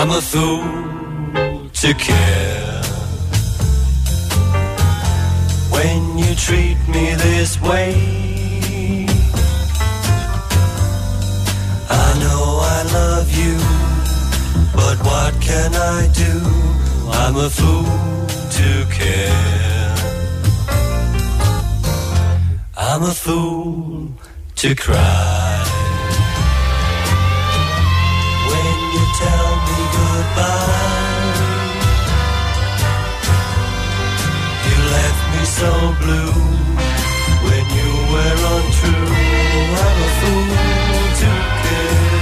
I'm a fool to care when you treat me this way. I know I love you, but what can I do? I'm a fool to care. I'm a fool to cry. When you tell so blue. When you were untrue, I'm a fool to care.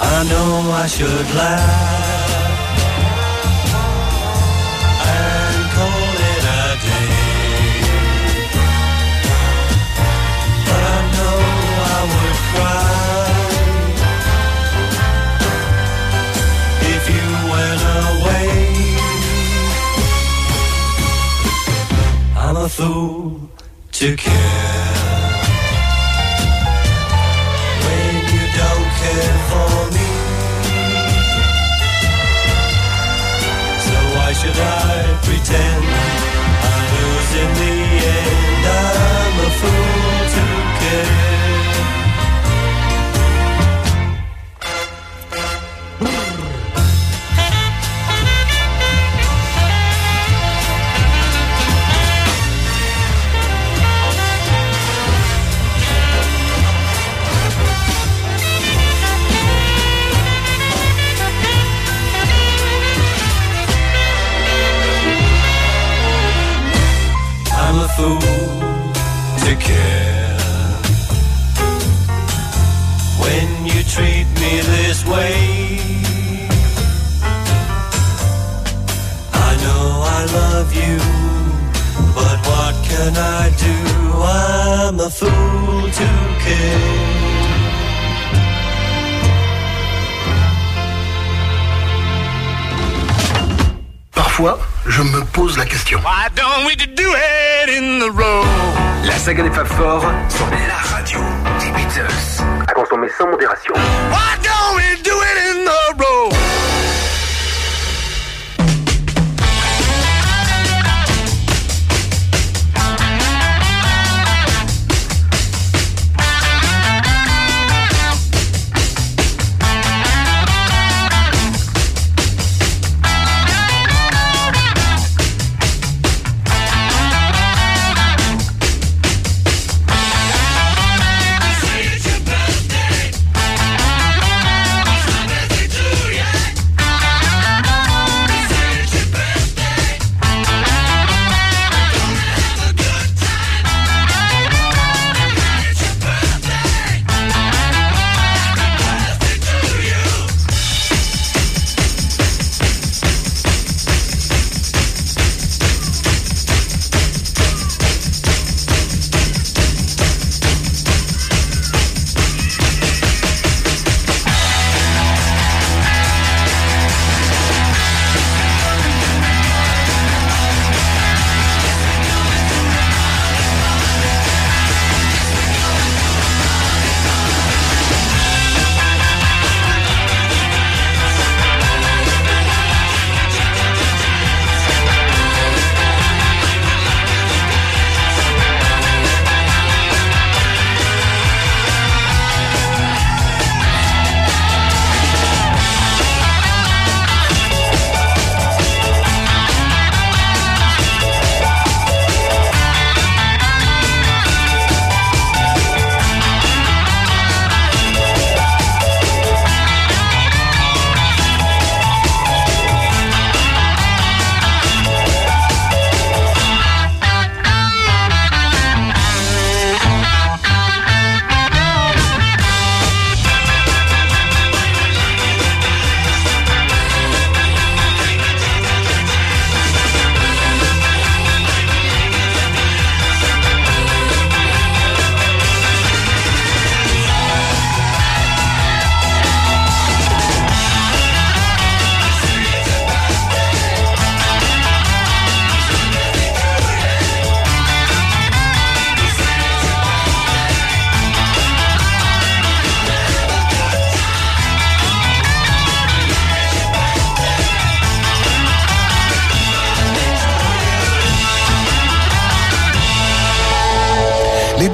I know I should laugh fool to care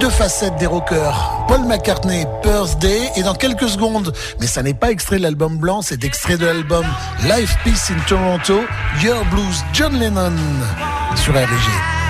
deux facettes des rockers. Paul McCartney, Birthday, et dans quelques secondes, mais ça n'est pas extrait de l'album blanc, c'est extrait de l'album Life Peace in Toronto, Your Blues, John Lennon, sur RG.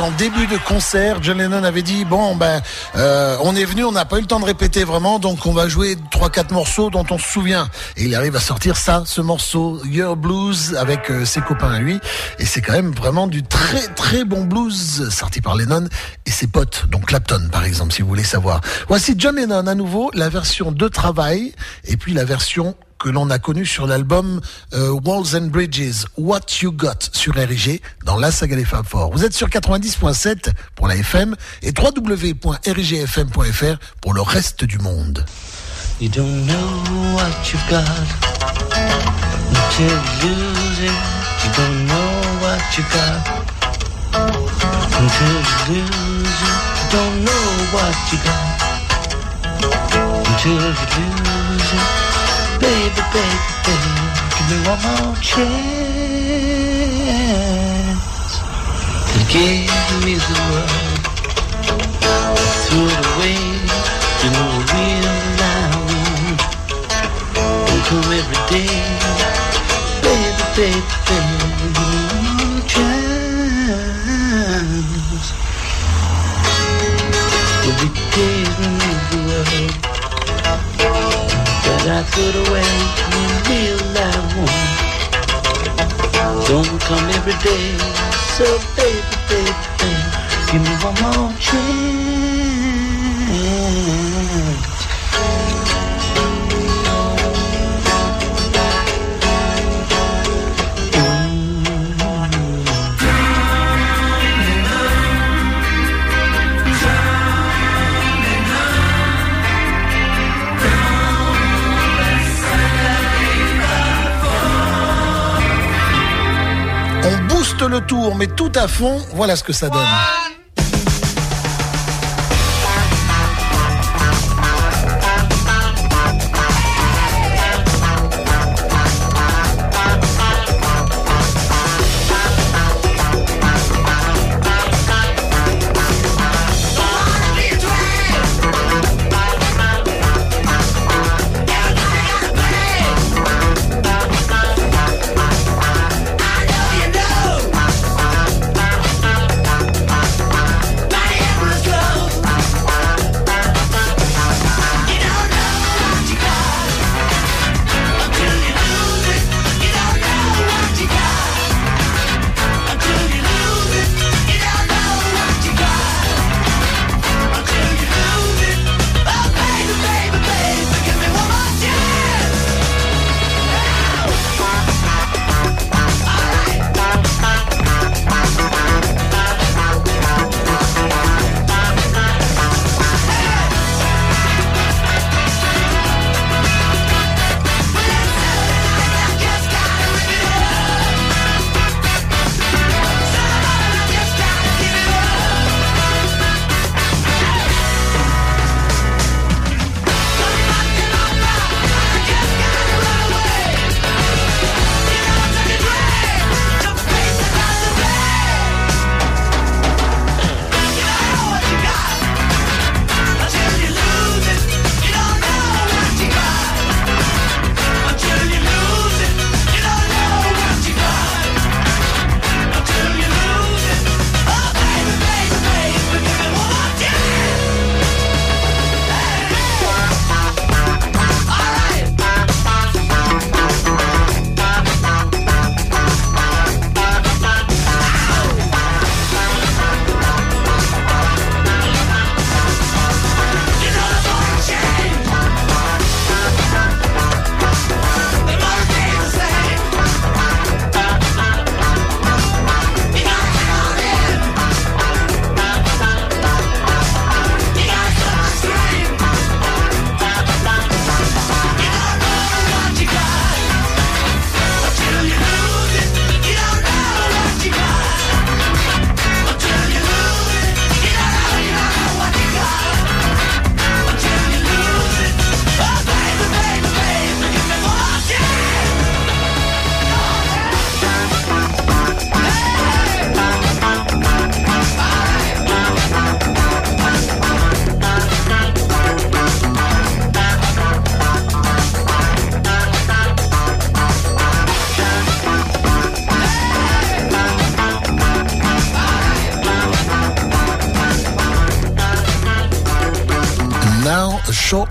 Qu'en début de concert, John Lennon avait dit bon ben euh, on est venu, on n'a pas eu le temps de répéter vraiment, donc on va jouer trois quatre morceaux dont on se souvient. Et il arrive à sortir ça, ce morceau Your Blues avec euh, ses copains à lui, et c'est quand même vraiment du très très bon blues sorti par Lennon et ses potes, donc Clapton par exemple, si vous voulez savoir. Voici John Lennon à nouveau, la version de travail et puis la version que l'on a connu sur l'album euh, Walls and Bridges, What You Got sur RIG dans la saga des Fab Four. Vous êtes sur 90.7 pour la FM et www.rigfm.fr pour le reste du monde. You don't know what you've got until you lose it. You don't know what you got until you lose it. You don't know what you got until you lose it. Baby, baby, baby, give me one more chance. To give me the world. Throw it away, you know I realize Don't come every day, baby, baby, baby, I threw it away in real life one. Don't come every day, so baby, baby, baby, give me one more chance. Le tour, mais tout à fond, voilà ce que ça donne.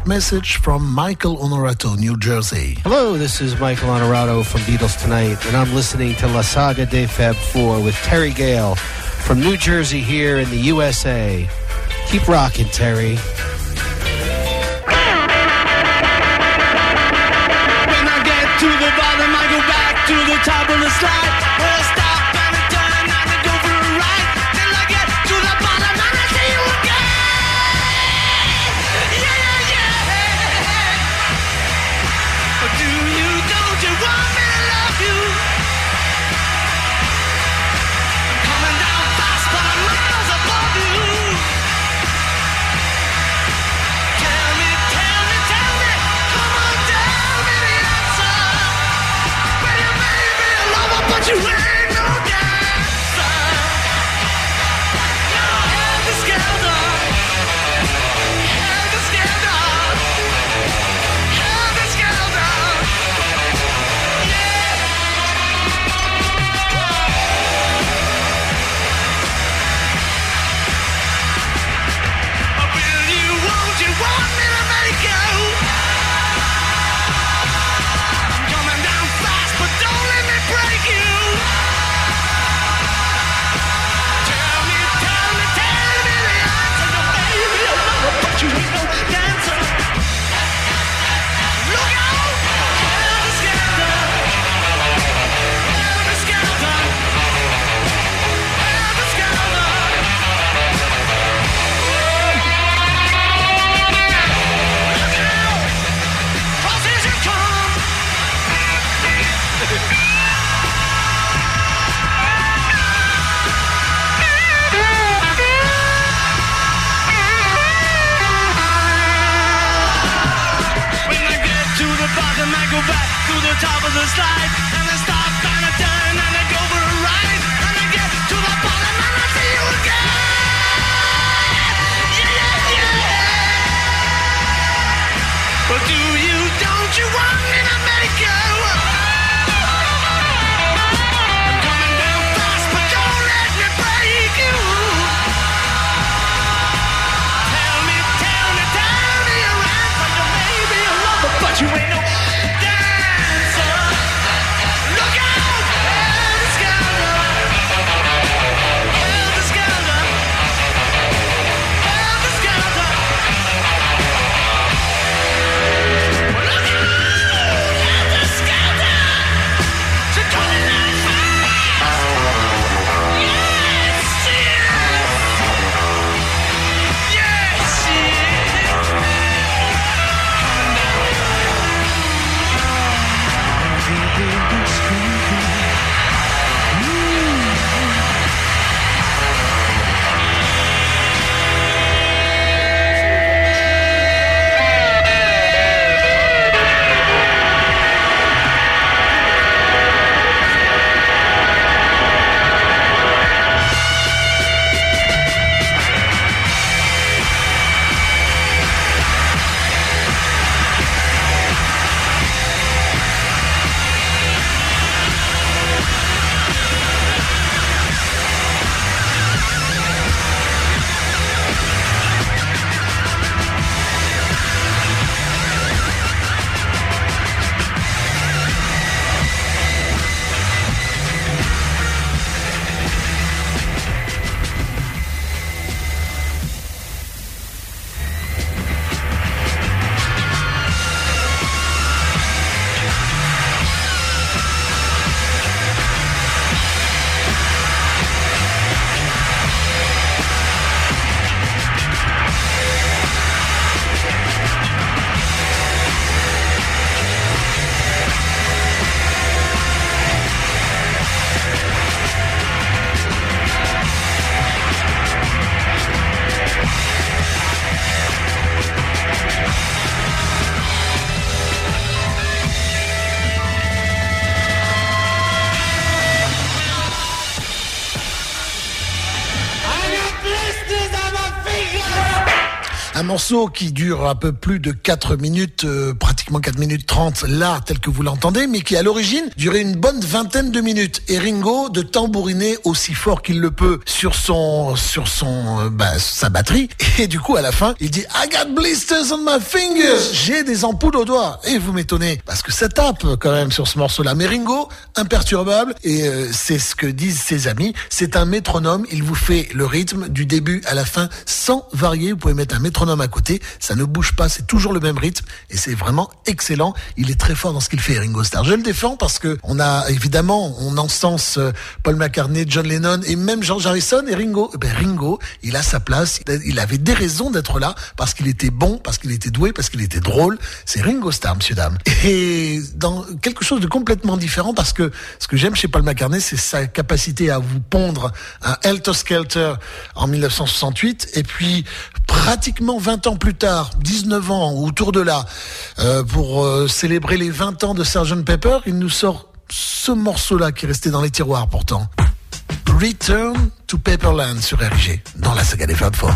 Message from Michael Honorato, New Jersey. Hello, this is Michael Honorato from Beatles Tonight, and I'm listening to La Saga de Fab 4 with Terry Gale from New Jersey here in the USA. Keep rocking, Terry. Morceau qui dure un peu plus de 4 minutes, euh, pratiquement 4 minutes 30, là, tel que vous l'entendez, mais qui à l'origine durait une bonne vingtaine de minutes. Et Ringo de tambouriner aussi fort qu'il le peut sur son, sur son, euh, bah, sa batterie. Et du coup, à la fin, il dit I got blisters on my fingers. J'ai des ampoules aux doigts. Et vous m'étonnez, parce que ça tape quand même sur ce morceau-là. Mais Ringo, imperturbable, et euh, c'est ce que disent ses amis, c'est un métronome. Il vous fait le rythme du début à la fin sans varier. Vous pouvez mettre un métronome à côté, ça ne bouge pas, c'est toujours le même rythme et c'est vraiment excellent. Il est très fort dans ce qu'il fait, Ringo Starr. Je le défends parce que on a évidemment, on encense euh, Paul McCartney, John Lennon et même George Harrison et Ringo. Eh Ben Ringo, il a sa place. Il avait des raisons d'être là parce qu'il était bon, parce qu'il était doué, parce qu'il était drôle. C'est Ringo Starr, monsieur dame. Et dans quelque chose de complètement différent parce que ce que j'aime chez Paul McCartney, c'est sa capacité à vous pondre un Helter Skelter en 1968 et puis pratiquement 20 ans plus tard, 19 ans autour de là, euh, pour euh, célébrer les 20 ans de Sgt Pepper, il nous sort ce morceau-là qui est resté dans les tiroirs pourtant. Return to Pepperland sur RG, dans la saga des Fab Four.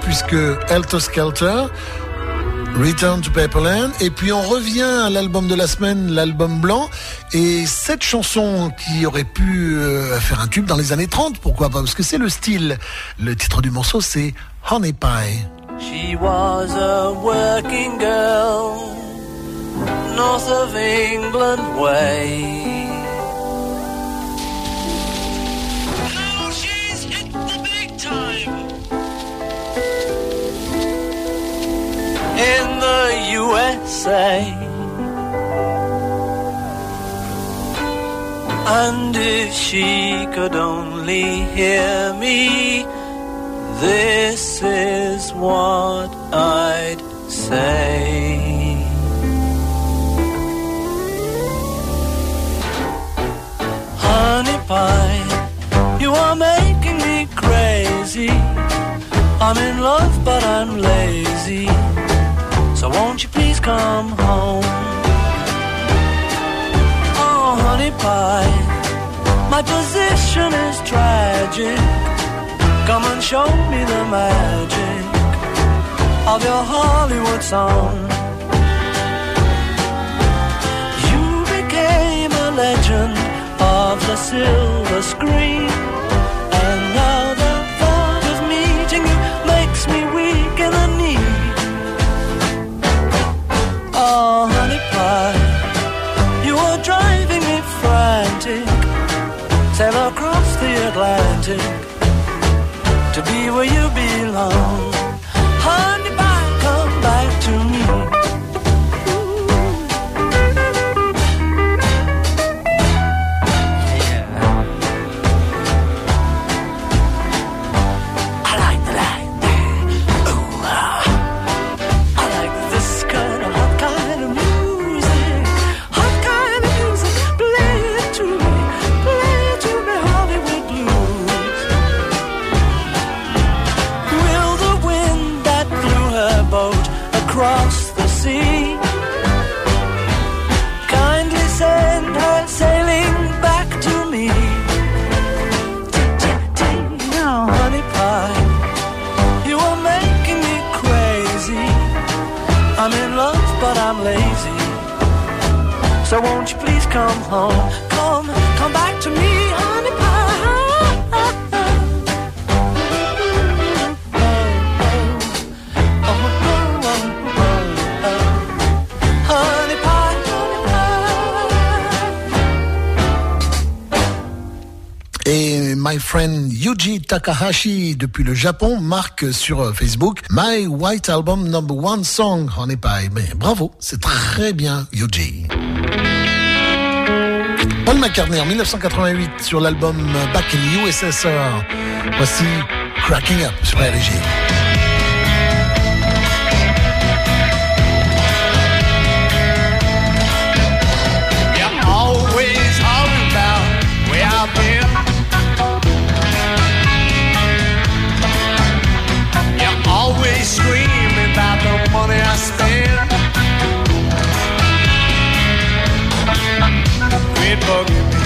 Puisque Helter Skelter, Return to Paperland, et puis on revient à l'album de la semaine, l'album blanc, et cette chanson qui aurait pu euh, faire un tube dans les années 30, pourquoi pas, parce que c'est le style. Le titre du morceau, c'est Honey Pie. She was a working girl, north of England way. In the USA. And if she could only hear me, this is what I'd say. Honey pie, you are making me crazy. I'm in love, but I'm lazy. So won't you please come home? Oh, honey pie, my position is tragic. Come and show me the magic of your Hollywood song. You became a legend of the silver screen. To be where you belong. So won't you please come home? Come, back to me, honey pie. Honey pie, Et my friend Yuji Takahashi depuis le Japon marque sur euh, Facebook My White Album Number One Song. On n'est pas, mais bravo, c'est très bien Yuji. Paul McCartney en 1988 sur l'album Back in USSR. Voici Cracking Up sur the spend. boogie.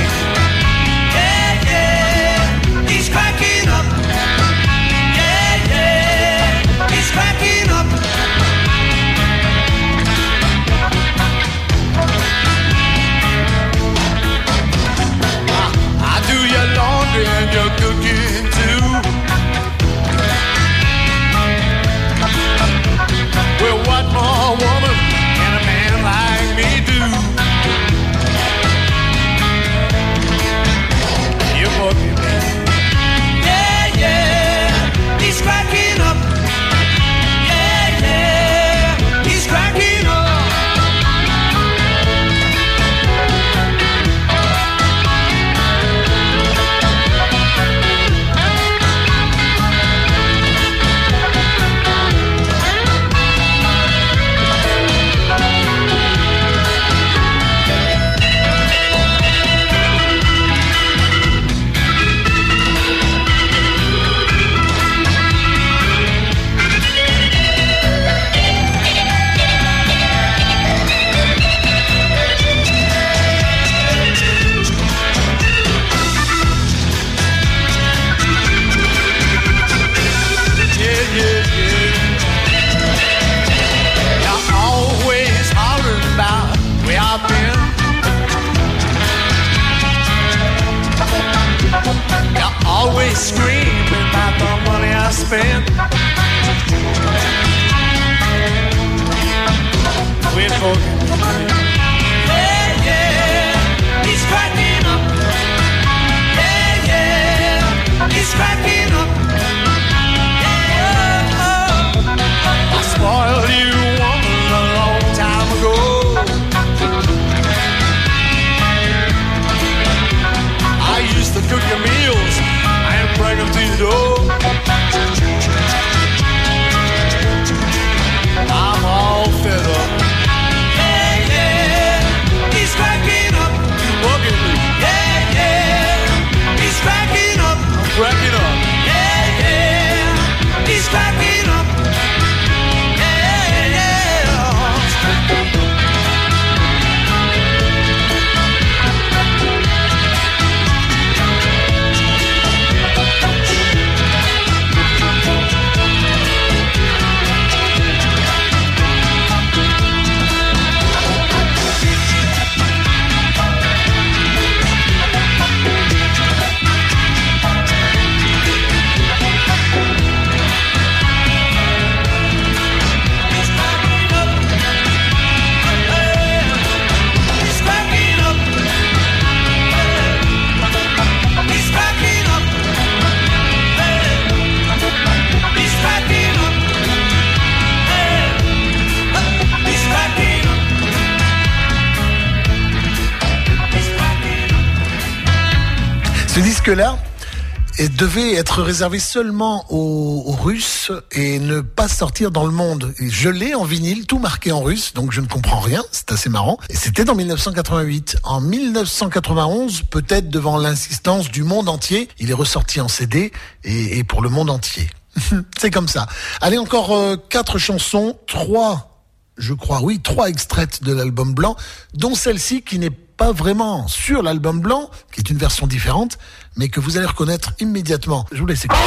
Devait être réservé seulement aux, Russes et ne pas sortir dans le monde. Et je l'ai en vinyle, tout marqué en russe, donc je ne comprends rien, c'est assez marrant. Et c'était dans 1988. En 1991, peut-être devant l'insistance du monde entier, il est ressorti en CD et, pour le monde entier. c'est comme ça. Allez, encore euh, quatre chansons, trois je crois, oui, trois extraits de l'album blanc, dont celle-ci qui n'est pas vraiment sur l'album blanc, qui est une version différente, mais que vous allez reconnaître immédiatement. Je vous laisse écouter.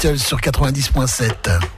Sur 90.7.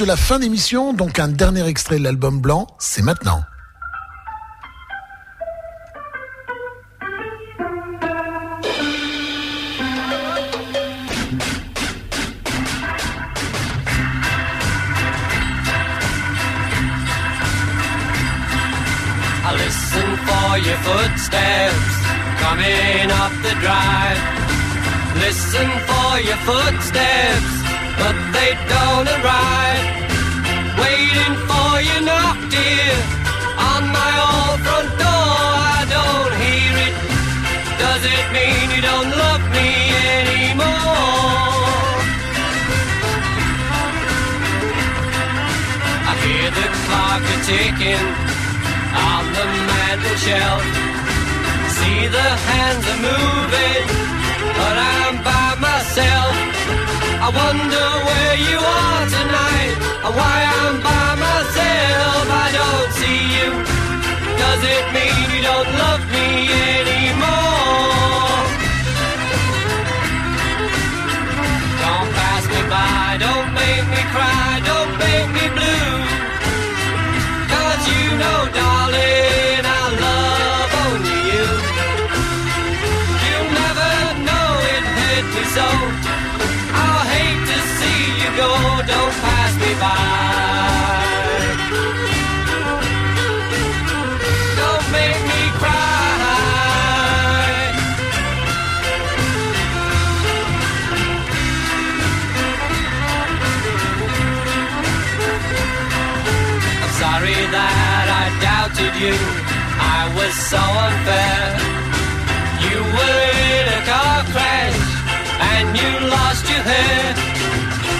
de la fin d'émission, donc un dernier extrait de l'album blanc, c'est maintenant. For your footsteps coming up the drive. Listen for your footsteps, but they don't arrive. Waiting for you knock, dear, on my old front door. I don't hear it. Does it mean you don't love me anymore? I hear the clock a ticking on the mantel shelf. See the hands are moving, but I'm by myself. I wonder where you are tonight, or why I'm by myself. I don't see you. Does it mean you don't love me anymore? Don't pass me by, don't make me cry, you. I was so unfair. You were in a car crash and you lost your hair.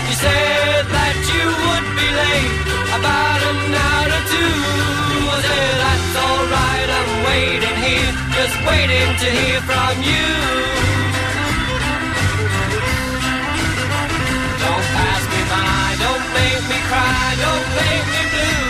You said that you would be late about an hour or two. I said that's alright, I'm waiting here, just waiting to hear from you. Don't pass me by, don't make me cry, don't make me blue.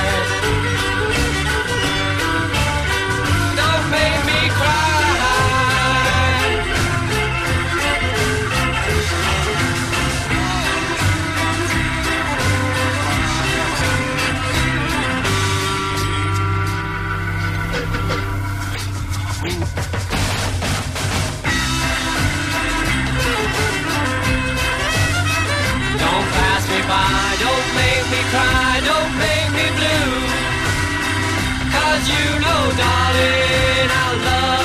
cry, don't make me blue. Cause you know, darling, I love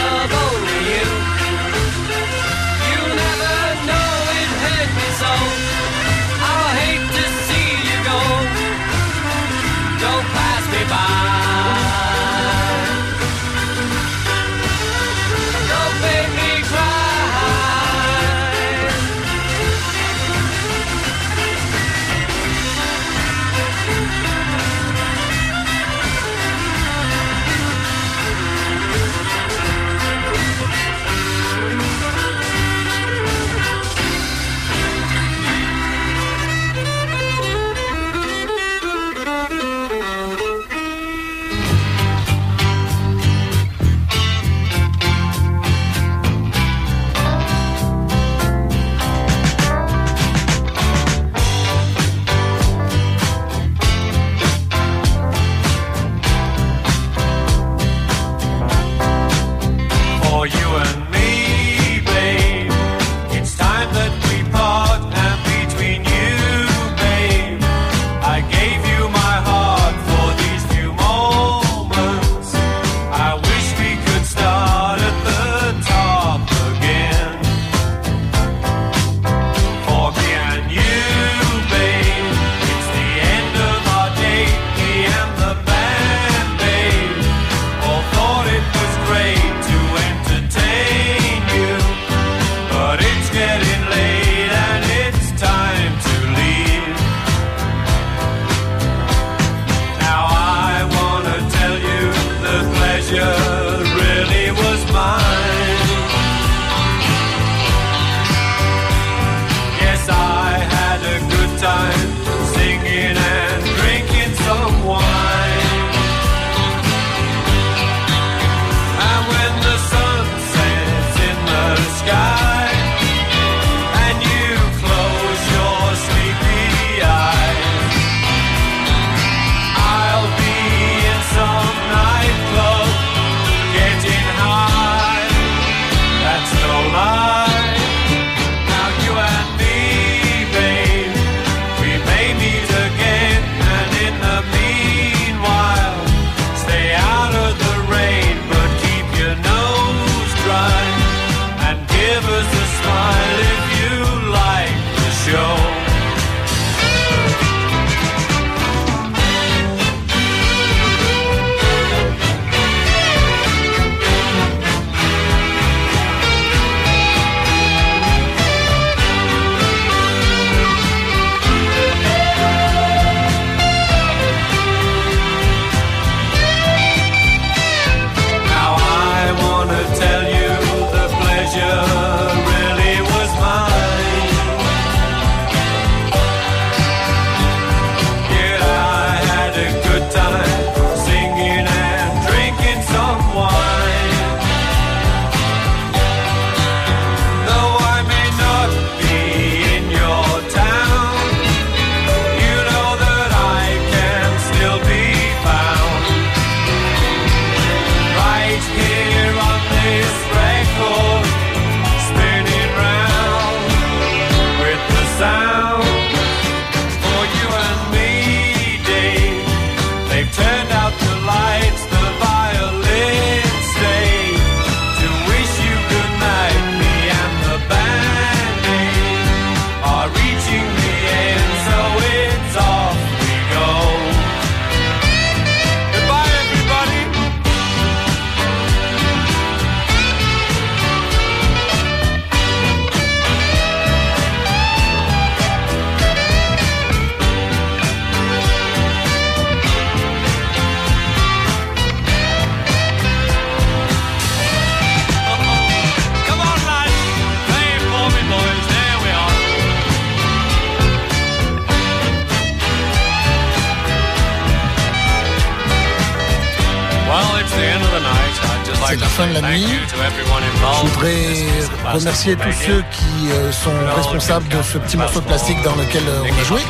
remercier tous ceux qui euh, sont responsables de ce petit morceau de plastique dans lequel euh, on a joué.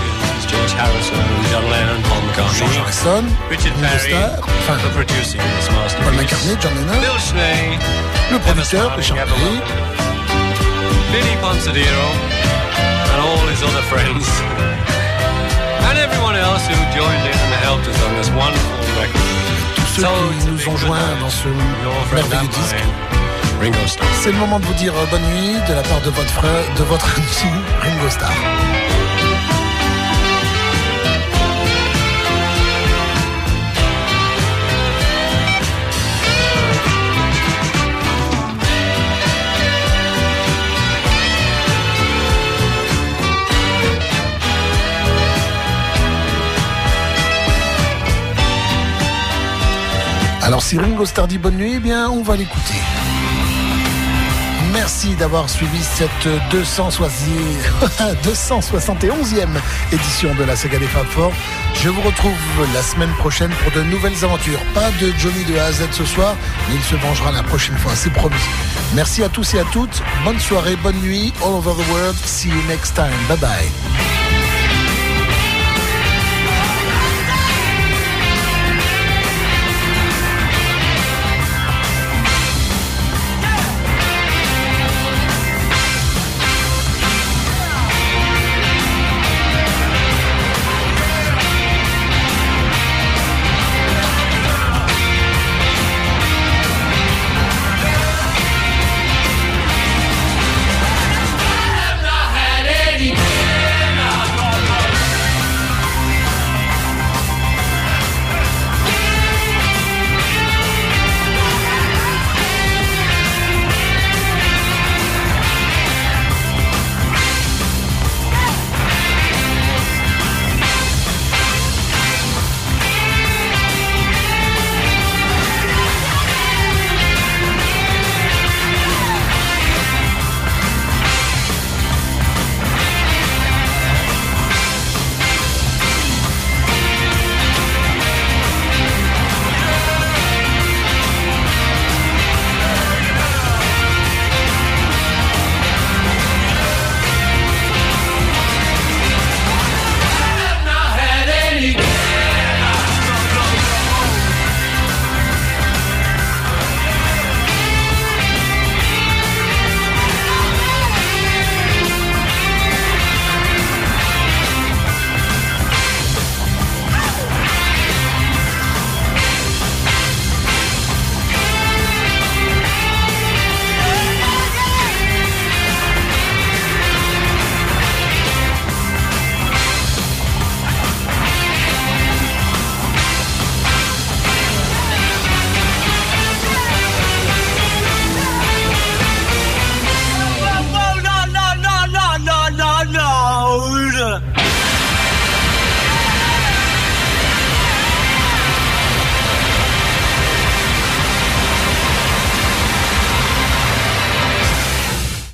George Harrison, Starr, enfin. Paul McCartney, John Lennon, le producteur, Richard Perry, Vinnie Ponsadero, and all his other friends. And everyone else who joined in and helped us tous ceux qui nous ont joints dans ce merveilleux disque. C'est le moment de vous dire euh, bonne nuit de la part de votre frère, de votre ami Ringo Starr. Alors si Ringo Starr dit bonne nuit, eh bien on va l'écouter. Merci d'avoir suivi cette 260 271e édition de la saga des Fab Four. Je vous retrouve la semaine prochaine pour de nouvelles aventures. Pas de Johnny de A à Z ce soir, mais il se vengera la prochaine fois, c'est promis. Merci à tous et à toutes. Bonne soirée, bonne nuit, all over the world. See you next time. Bye bye.